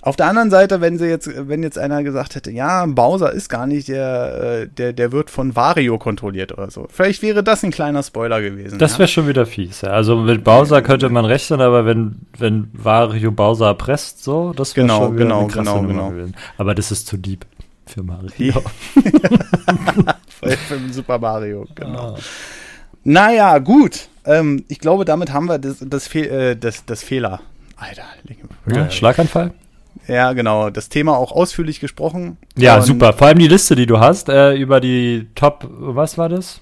auf der anderen Seite, wenn sie jetzt, wenn jetzt einer gesagt hätte, ja, Bowser ist gar nicht der, äh, der, der wird von Wario kontrolliert oder so. Vielleicht wäre das ein kleiner Spoiler gewesen. Das ja? wäre schon wieder fies. Ja. Also mit Bowser könnte man rechnen, aber wenn, wenn Wario Bowser erpresst, so, das wäre Genau, schon wieder genau, eine krasse genau, Nummer genau. gewesen. Aber das ist zu deep für Mario. *laughs* Für Super Mario, genau. Ah. Naja, gut. Ähm, ich glaube, damit haben wir das, das, Fehl, äh, das, das Fehler. Alter, Ja, Schlaganfall? ja, genau. Das Thema auch ausführlich gesprochen. Ja, super. Vor allem die Liste, die du hast, äh, über die Top, was war das?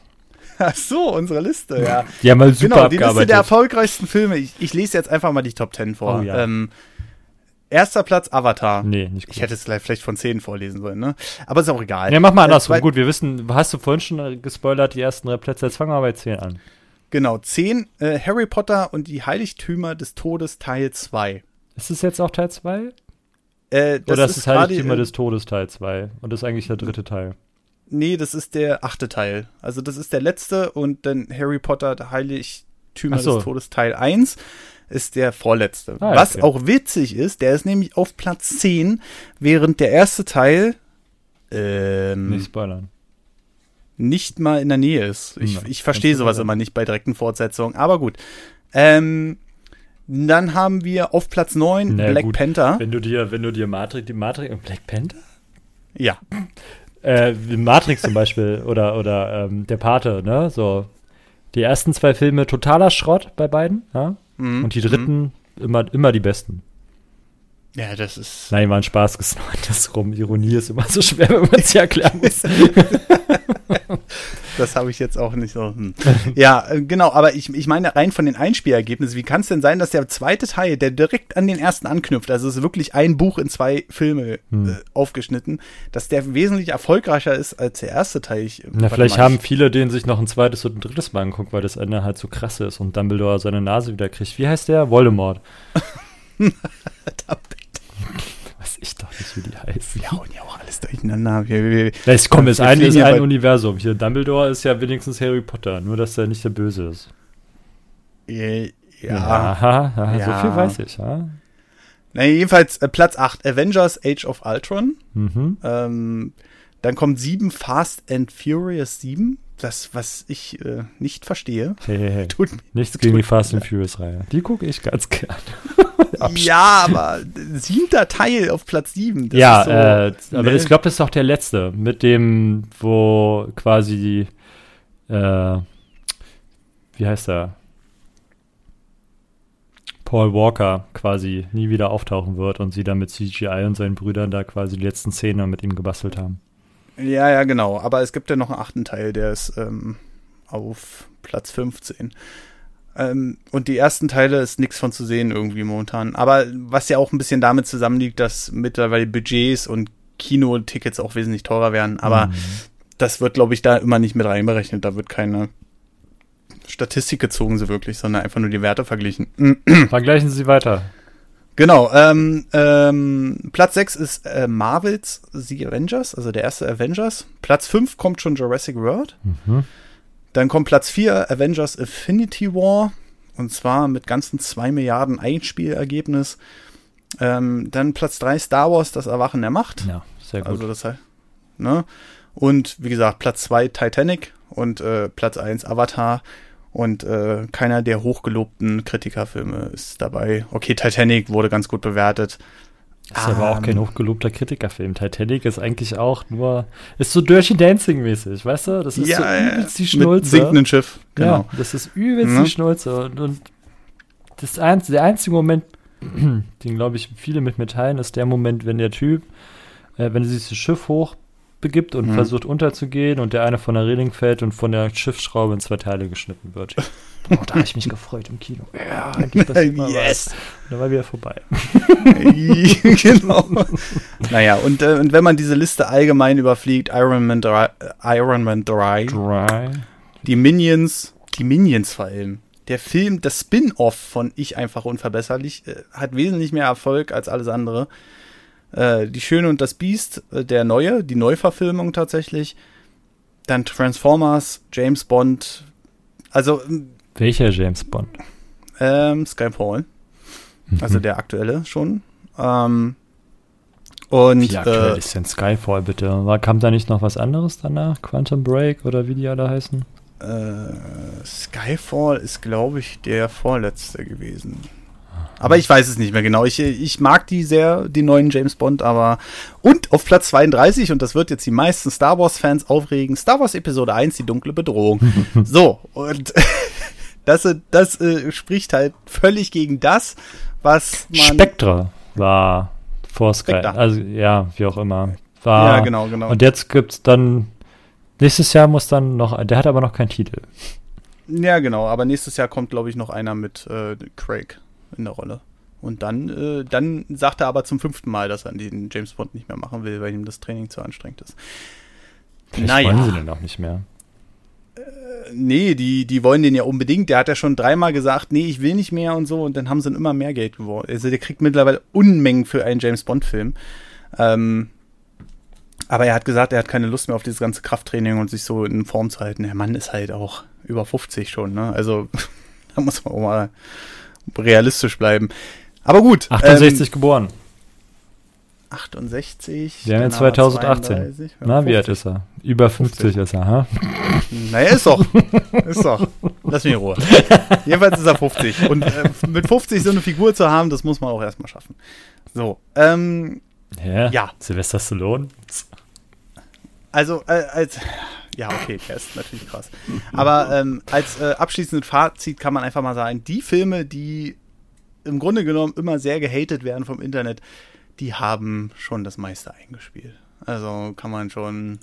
Ach so, unsere Liste, ja. Die haben wir super genau, die Liste der erfolgreichsten Filme. Ich, ich lese jetzt einfach mal die Top 10 vor. Oh ja. ähm, erster Platz Avatar. nee, nicht gut. Ich hätte es vielleicht von 10 vorlesen sollen, ne? Aber ist auch egal. ja, mach mal Äh, andersrum. zwei- Gut, wir wissen, hast du vorhin schon äh, gespoilert, die ersten drei Plätze. Jetzt fangen wir bei 10 an. Genau, 10. Äh, Harry Potter und die Heiligtümer des Todes Teil 2. Ist es jetzt auch Teil 2? Äh, das Oder ist es gerade, Heiligtümer äh, des Todes Teil 2? Und das ist eigentlich der dritte Teil. Nee, das ist der achte Teil. Also das ist der letzte und dann Harry Potter, Heiligtümer so. des Todes Teil 1 ist der vorletzte. Ah, ja, Was okay. auch witzig ist, der ist nämlich auf Platz 10, während der erste Teil ähm, Nicht nicht. spoilern. mal in der Nähe ist. Ich, Hm, ich verstehe sowas immer nicht bei direkten Fortsetzungen, aber gut. Ähm, dann haben wir auf Platz 9 Na Black gut. Panther. Wenn du dir, wenn du dir Matrix, die Matrix, Black Panther? Ja, Äh, Matrix zum Beispiel *laughs* oder, oder ähm, Der Pate, ne? So. Die ersten zwei Filme totaler Schrott bei beiden, ja? Mhm. Und die dritten immer, immer die besten. Ja, das ist. Nein, war ein Spaß das rum. Ironie ist immer so schwer, wenn man sie erklären muss. *laughs* Das habe ich jetzt auch nicht so. Hm. Ja, äh, genau, aber ich, ich meine rein von den Einspielergebnissen, wie kann es denn sein, dass der zweite Teil, der direkt an den ersten anknüpft, also es ist wirklich ein Buch in zwei Filme Hm. äh, aufgeschnitten, dass der wesentlich erfolgreicher ist als der erste Teil? Ich, Na, vielleicht mal, haben viele den sich noch ein zweites und ein drittes Mal anguckt, weil das Ende halt so krass ist und Dumbledore seine Nase wieder kriegt. Wie heißt der? Voldemort. *laughs* *laughs* Weiß ich doch nicht, wie die heißen. Ja, und ja auch alles durcheinander. Wir, wir, Das kommt, ist Wir ein, ist ein Universum. Hier, Dumbledore ist ja wenigstens Harry Potter, nur dass er nicht der Böse ist. ja. Aha, aha, Ja. so viel weiß ich, ja. Na, jedenfalls äh, Platz 8, Avengers Age of Ultron. Mhm. Ähm, dann kommt 7 Fast and Furious 7. Das, was ich äh, nicht verstehe. *laughs* Hey, hey, hey. *laughs* Tut mir Nichts gegen die Fast and Furious Reihe. Die gucke ich ganz gern. *laughs* Ja, aber siebter Teil auf Platz sieben. ja, so, äh, aber ne? ich glaube, das ist auch der letzte, mit dem, wo quasi, äh, wie heißt er? Paul Walker quasi nie wieder auftauchen wird und sie dann mit CGI und seinen Brüdern da quasi die letzten Szenen mit ihm gebastelt haben. Ja, ja, genau. Aber es gibt ja noch einen achten Teil, der ist ähm, auf Platz 15. Ähm, und die ersten Teile ist nichts von zu sehen irgendwie momentan. Aber was ja auch ein bisschen damit zusammenliegt, dass mittlerweile Budgets und Kinotickets auch wesentlich teurer werden. Aber mhm. das wird, glaube ich, da immer nicht mit reinberechnet. Da wird keine Statistik gezogen, so wirklich, sondern einfach nur die Werte verglichen. Vergleichen Sie weiter. Genau, ähm, ähm, Platz 6 ist äh, Marvels The Avengers, also der erste Avengers. Platz 5 kommt schon Jurassic World. Mhm. Dann kommt Platz 4 Avengers Infinity War. Und zwar mit ganzen 2 Milliarden Einspielergebnis. Ähm, dann Platz 3 Star Wars, das Erwachen der Macht. Ja, sehr gut. Also das heißt, ne? Und wie gesagt, Platz 2 Titanic und äh, Platz 1 Avatar. Und äh, keiner der hochgelobten Kritikerfilme ist dabei. Okay, Titanic wurde ganz gut bewertet. Das ist um, aber auch kein ähm. hochgelobter Kritikerfilm. Titanic ist eigentlich auch nur, ist so Dirty Dancing mäßig, weißt du? Das ist ja, so übelst die Schnulze. Mit sinkenden Schiff, genau. Ja, das ist übelst mhm. die Schnulze. Und, und das ein, der einzige Moment, *clears throat* den glaube ich viele mit mir teilen, ist der Moment, wenn der Typ, äh, wenn sie das Schiff hoch begibt und mhm. versucht unterzugehen und der eine von der Reling fällt und von der Schiffsschraube in zwei Teile geschnitten wird. *laughs* Boah, da habe ich mich gefreut im Kino. Ja, endlich das *laughs* yes. Und dann war wieder vorbei. *laughs* genau. naja, und, äh, und wenn man diese Liste allgemein überfliegt, Iron Man 3, Iron Man 3, 3. die Minions, die Minions vor allem. Der Film, das Spin-off von Ich einfach unverbesserlich, äh, hat wesentlich mehr Erfolg als alles andere. Äh, die Schöne und das Biest, äh, der neue, die Neuverfilmung tatsächlich. Dann Transformers, James Bond. Also. Welcher James Bond? Ähm, Skyfall. Mhm. Also der aktuelle schon. Ähm, und, wie aktuell äh, ist denn Skyfall bitte? War, kam da nicht noch was anderes danach? Quantum Break oder wie die alle heißen? Äh, Skyfall ist, glaube ich, der vorletzte gewesen. Aber ich weiß es nicht mehr genau. Ich, ich mag die sehr, die neuen James Bond, aber. Und auf Platz 32, und das wird jetzt die meisten Star Wars-Fans aufregen, Star Wars Episode 1, die dunkle Bedrohung. *laughs* so, und *laughs* das, das äh, spricht halt völlig gegen das, was man. Spectre war vor Sky. Also, ja, wie auch immer. War, ja, genau, genau. Und jetzt gibt's dann. Nächstes Jahr muss dann noch. Der hat aber noch keinen Titel. Ja, genau. Aber nächstes Jahr kommt, glaube ich, noch einer mit äh, Craig in der Rolle. Und dann, äh, dann sagt er aber zum fünften Mal, dass er den James Bond nicht mehr machen will, weil ihm das Training zu anstrengend ist. Vielleicht naja. wollen sie den auch nicht mehr. Äh, nee, die, die wollen den ja unbedingt. Der hat ja schon dreimal gesagt, nee, ich will nicht mehr und so. Und dann haben sie immer mehr Geld geworden. Also der kriegt mittlerweile Unmengen für einen James Bond-Film. Ähm, aber er hat gesagt, er hat keine Lust mehr auf dieses ganze Krafttraining und sich so in Form zu halten. Der Mann ist halt auch über 50 schon, ne? Also *laughs* da muss man auch mal realistisch bleiben. Aber gut. 68 ähm, geboren. 68. Ja, genau, 2018. 32, Na, 50. wie alt ist er? Über 50, 50. ist er, ha? *laughs* Naja, ist doch. Ist doch. Lass mich in Ruhe. Jedenfalls ist er 50. Und äh, mit 50 so eine Figur zu haben, das muss man auch erstmal schaffen. So, ähm. Ja. ja. Sylvester Stallone. Also, äh, als. Ja, okay, der ist natürlich krass. Aber ähm, als äh, abschließendes Fazit kann man einfach mal sagen, die Filme, die im Grunde genommen immer sehr gehatet werden vom Internet, die haben schon das meiste eingespielt. Also kann man schon,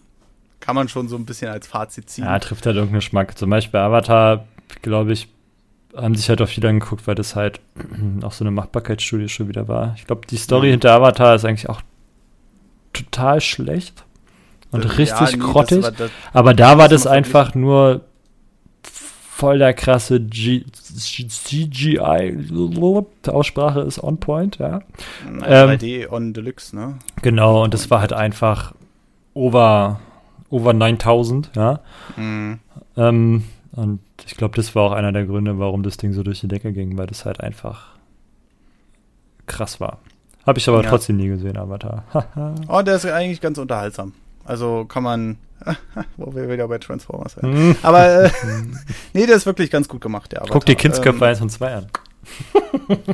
kann man schon so ein bisschen als Fazit ziehen. Ja, trifft halt irgendeinen Geschmack. Zum Beispiel Avatar, glaube ich, haben sich halt auch viele angeguckt, weil das halt *clears throat* auch so eine Machbarkeitsstudie schon wieder war. Ich glaube, die Story ja. hinter Avatar ist eigentlich auch total schlecht und das, richtig ja, nee, grottig. Das das, aber da war das einfach nur voll der krasse G CGI. Die Aussprache ist on point, ja. Ähm, 3D on Deluxe, ne? Genau, und das war halt einfach over, over 9000, ja. Mhm. Ähm, und ich glaube, das war auch einer der Gründe, warum das Ding so durch die Decke ging, weil das halt einfach krass war. Habe ich aber ja. trotzdem nie gesehen, Avatar. *laughs* oh, der ist eigentlich ganz unterhaltsam. Also kann man, *laughs* wo wir wieder bei Transformers sind. Mhm. Aber äh, *laughs* nee, der ist wirklich ganz gut gemacht, der Avatar. Guck dir Kindsköpfe ähm, 1 und 2 an. *laughs*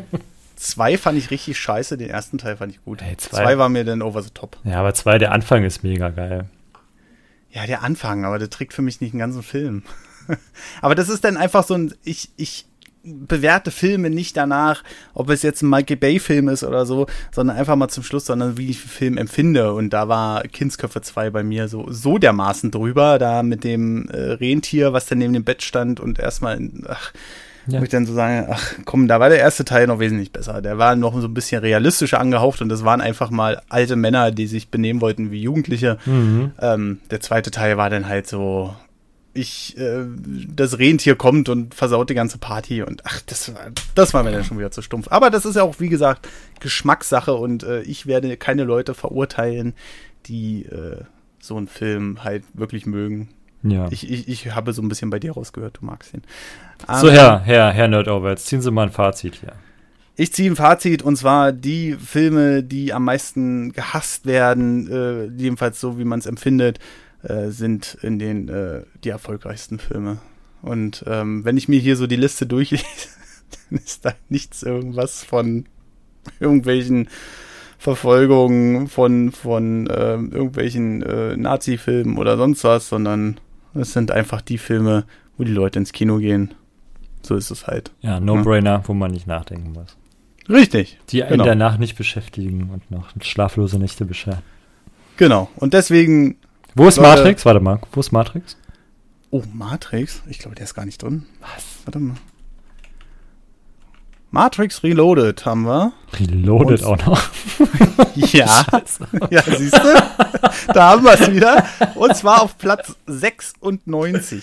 Zwei fand ich richtig scheiße, den ersten Teil fand ich gut. Hey, zwei. zwei war mir dann over the top. Ja, aber zwei, der Anfang ist mega geil. Ja, der Anfang, aber der trägt für mich nicht den ganzen Film. aber das ist dann einfach so ein, ich, ich bewerte Filme nicht danach, ob es jetzt ein Michael Bay-Film ist oder so, sondern einfach mal zum Schluss, sondern wie ich den Film empfinde. Und da war Kindsköpfe 2 bei mir so, so dermaßen drüber, da mit dem äh, Rentier, was dann neben dem Bett stand und erstmal, ach, Ja. Wo ich dann so sage, ach komm, da war der erste Teil noch wesentlich besser. Der war noch so ein bisschen realistischer angehaucht und das waren einfach mal alte Männer, die sich benehmen wollten wie Jugendliche. Mhm. Ähm, der zweite Teil war dann halt so, ich, äh, das Rentier kommt und versaut die ganze Party und ach, das war, das war mir dann schon wieder zu stumpf. Aber das ist ja auch, wie gesagt, Geschmackssache und äh, ich werde keine Leute verurteilen, die äh, so einen Film halt wirklich mögen. Ja. Ich, ich, ich habe so ein bisschen bei dir rausgehört, du magst ihn. Aber, so, Herr, Herr, Herr Nerdover, jetzt ziehen Sie mal ein Fazit hier. Ich ziehe ein Fazit und zwar die Filme, die am meisten gehasst werden, äh, jedenfalls so wie man es empfindet, äh, sind in den äh, die erfolgreichsten Filme. Und ähm, wenn ich mir hier so die Liste durchlese, *laughs* dann ist da nichts irgendwas von irgendwelchen Verfolgungen von von äh, irgendwelchen äh, Nazi-Filmen oder sonst was, sondern es sind einfach die Filme, wo die Leute ins Kino gehen. So ist es halt. Ja, No-Brainer, ja. wo man nicht nachdenken muss. Richtig. Die einen genau. danach nicht beschäftigen und noch schlaflose Nächte bescheren. Genau. Und deswegen. Wo ist Leute, Matrix? Warte mal. Wo ist Matrix? Oh, Matrix? Ich glaube, der ist gar nicht drin. Was? Warte mal. Matrix Reloaded haben wir. Reloaded Und, auch noch. *laughs* ja. ja, siehst du? Da haben wir es wieder. Und zwar auf Platz 96.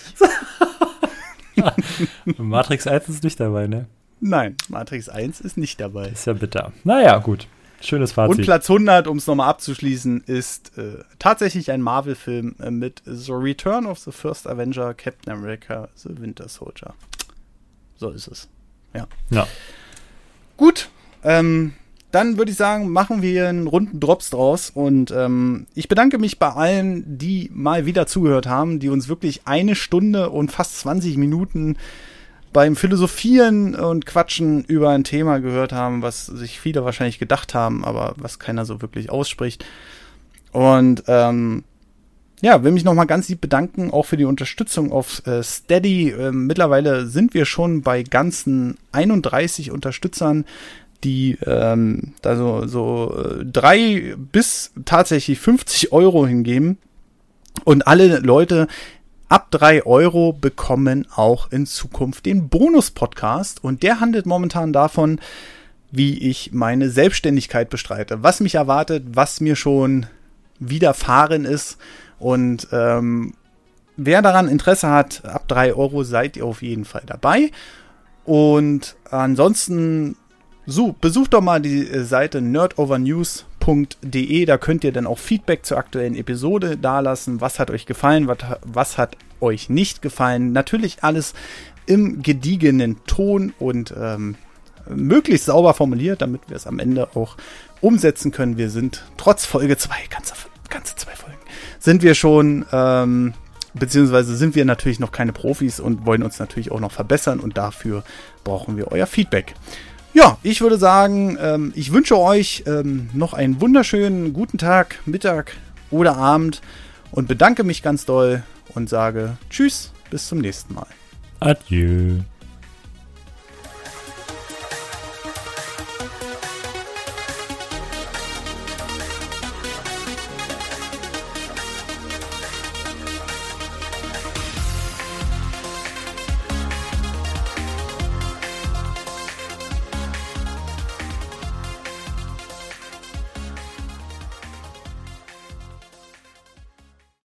Matrix 1 ist nicht dabei, ne? Nein, Matrix 1 ist nicht dabei. Ist ja bitter. Naja, gut. Schönes Fazit. Und Platz 100, um es nochmal abzuschließen, ist äh, tatsächlich ein Marvel-Film äh, mit The Return of the First Avenger, Captain America, The Winter Soldier. So ist es. Ja. Ja. Gut. Ähm, dann würde ich sagen, machen wir einen runden Drops draus. Und ähm, ich bedanke mich bei allen, die mal wieder zugehört haben, die uns wirklich eine Stunde und fast 20 Minuten beim Philosophieren und Quatschen über ein Thema gehört haben, was sich viele wahrscheinlich gedacht haben, aber was keiner so wirklich ausspricht. Und ähm, ja, will mich nochmal ganz lieb bedanken, auch für die Unterstützung auf äh, Steady. Äh, mittlerweile sind wir schon bei ganzen 31 Unterstützern, die ähm, da so, so äh, drei bis tatsächlich 50 Euro hingeben. Und alle Leute ab drei Euro bekommen auch in Zukunft den Bonus-Podcast. Und der handelt momentan davon, wie ich meine Selbstständigkeit bestreite, was mich erwartet, was mir schon widerfahren ist und ähm, wer daran Interesse hat, ab 3 Euro seid ihr auf jeden Fall dabei. Und ansonsten so, besucht doch mal die äh, Seite nerdovernews.de. Da könnt ihr dann auch Feedback zur aktuellen Episode dalassen. Was hat euch gefallen? Was, was hat euch nicht gefallen? Natürlich alles im gediegenen Ton und ähm, möglichst sauber formuliert, damit wir es am Ende auch umsetzen können. Wir sind trotz Folge 2, ganze, ganze zwei Folgen, sind wir schon, ähm, beziehungsweise sind wir natürlich noch keine Profis und wollen uns natürlich auch noch verbessern und dafür brauchen wir euer Feedback. Ja, ich würde sagen, ähm, ich wünsche euch ähm, noch einen wunderschönen guten Tag, Mittag oder Abend und bedanke mich ganz doll und sage Tschüss, bis zum nächsten Mal. Adieu.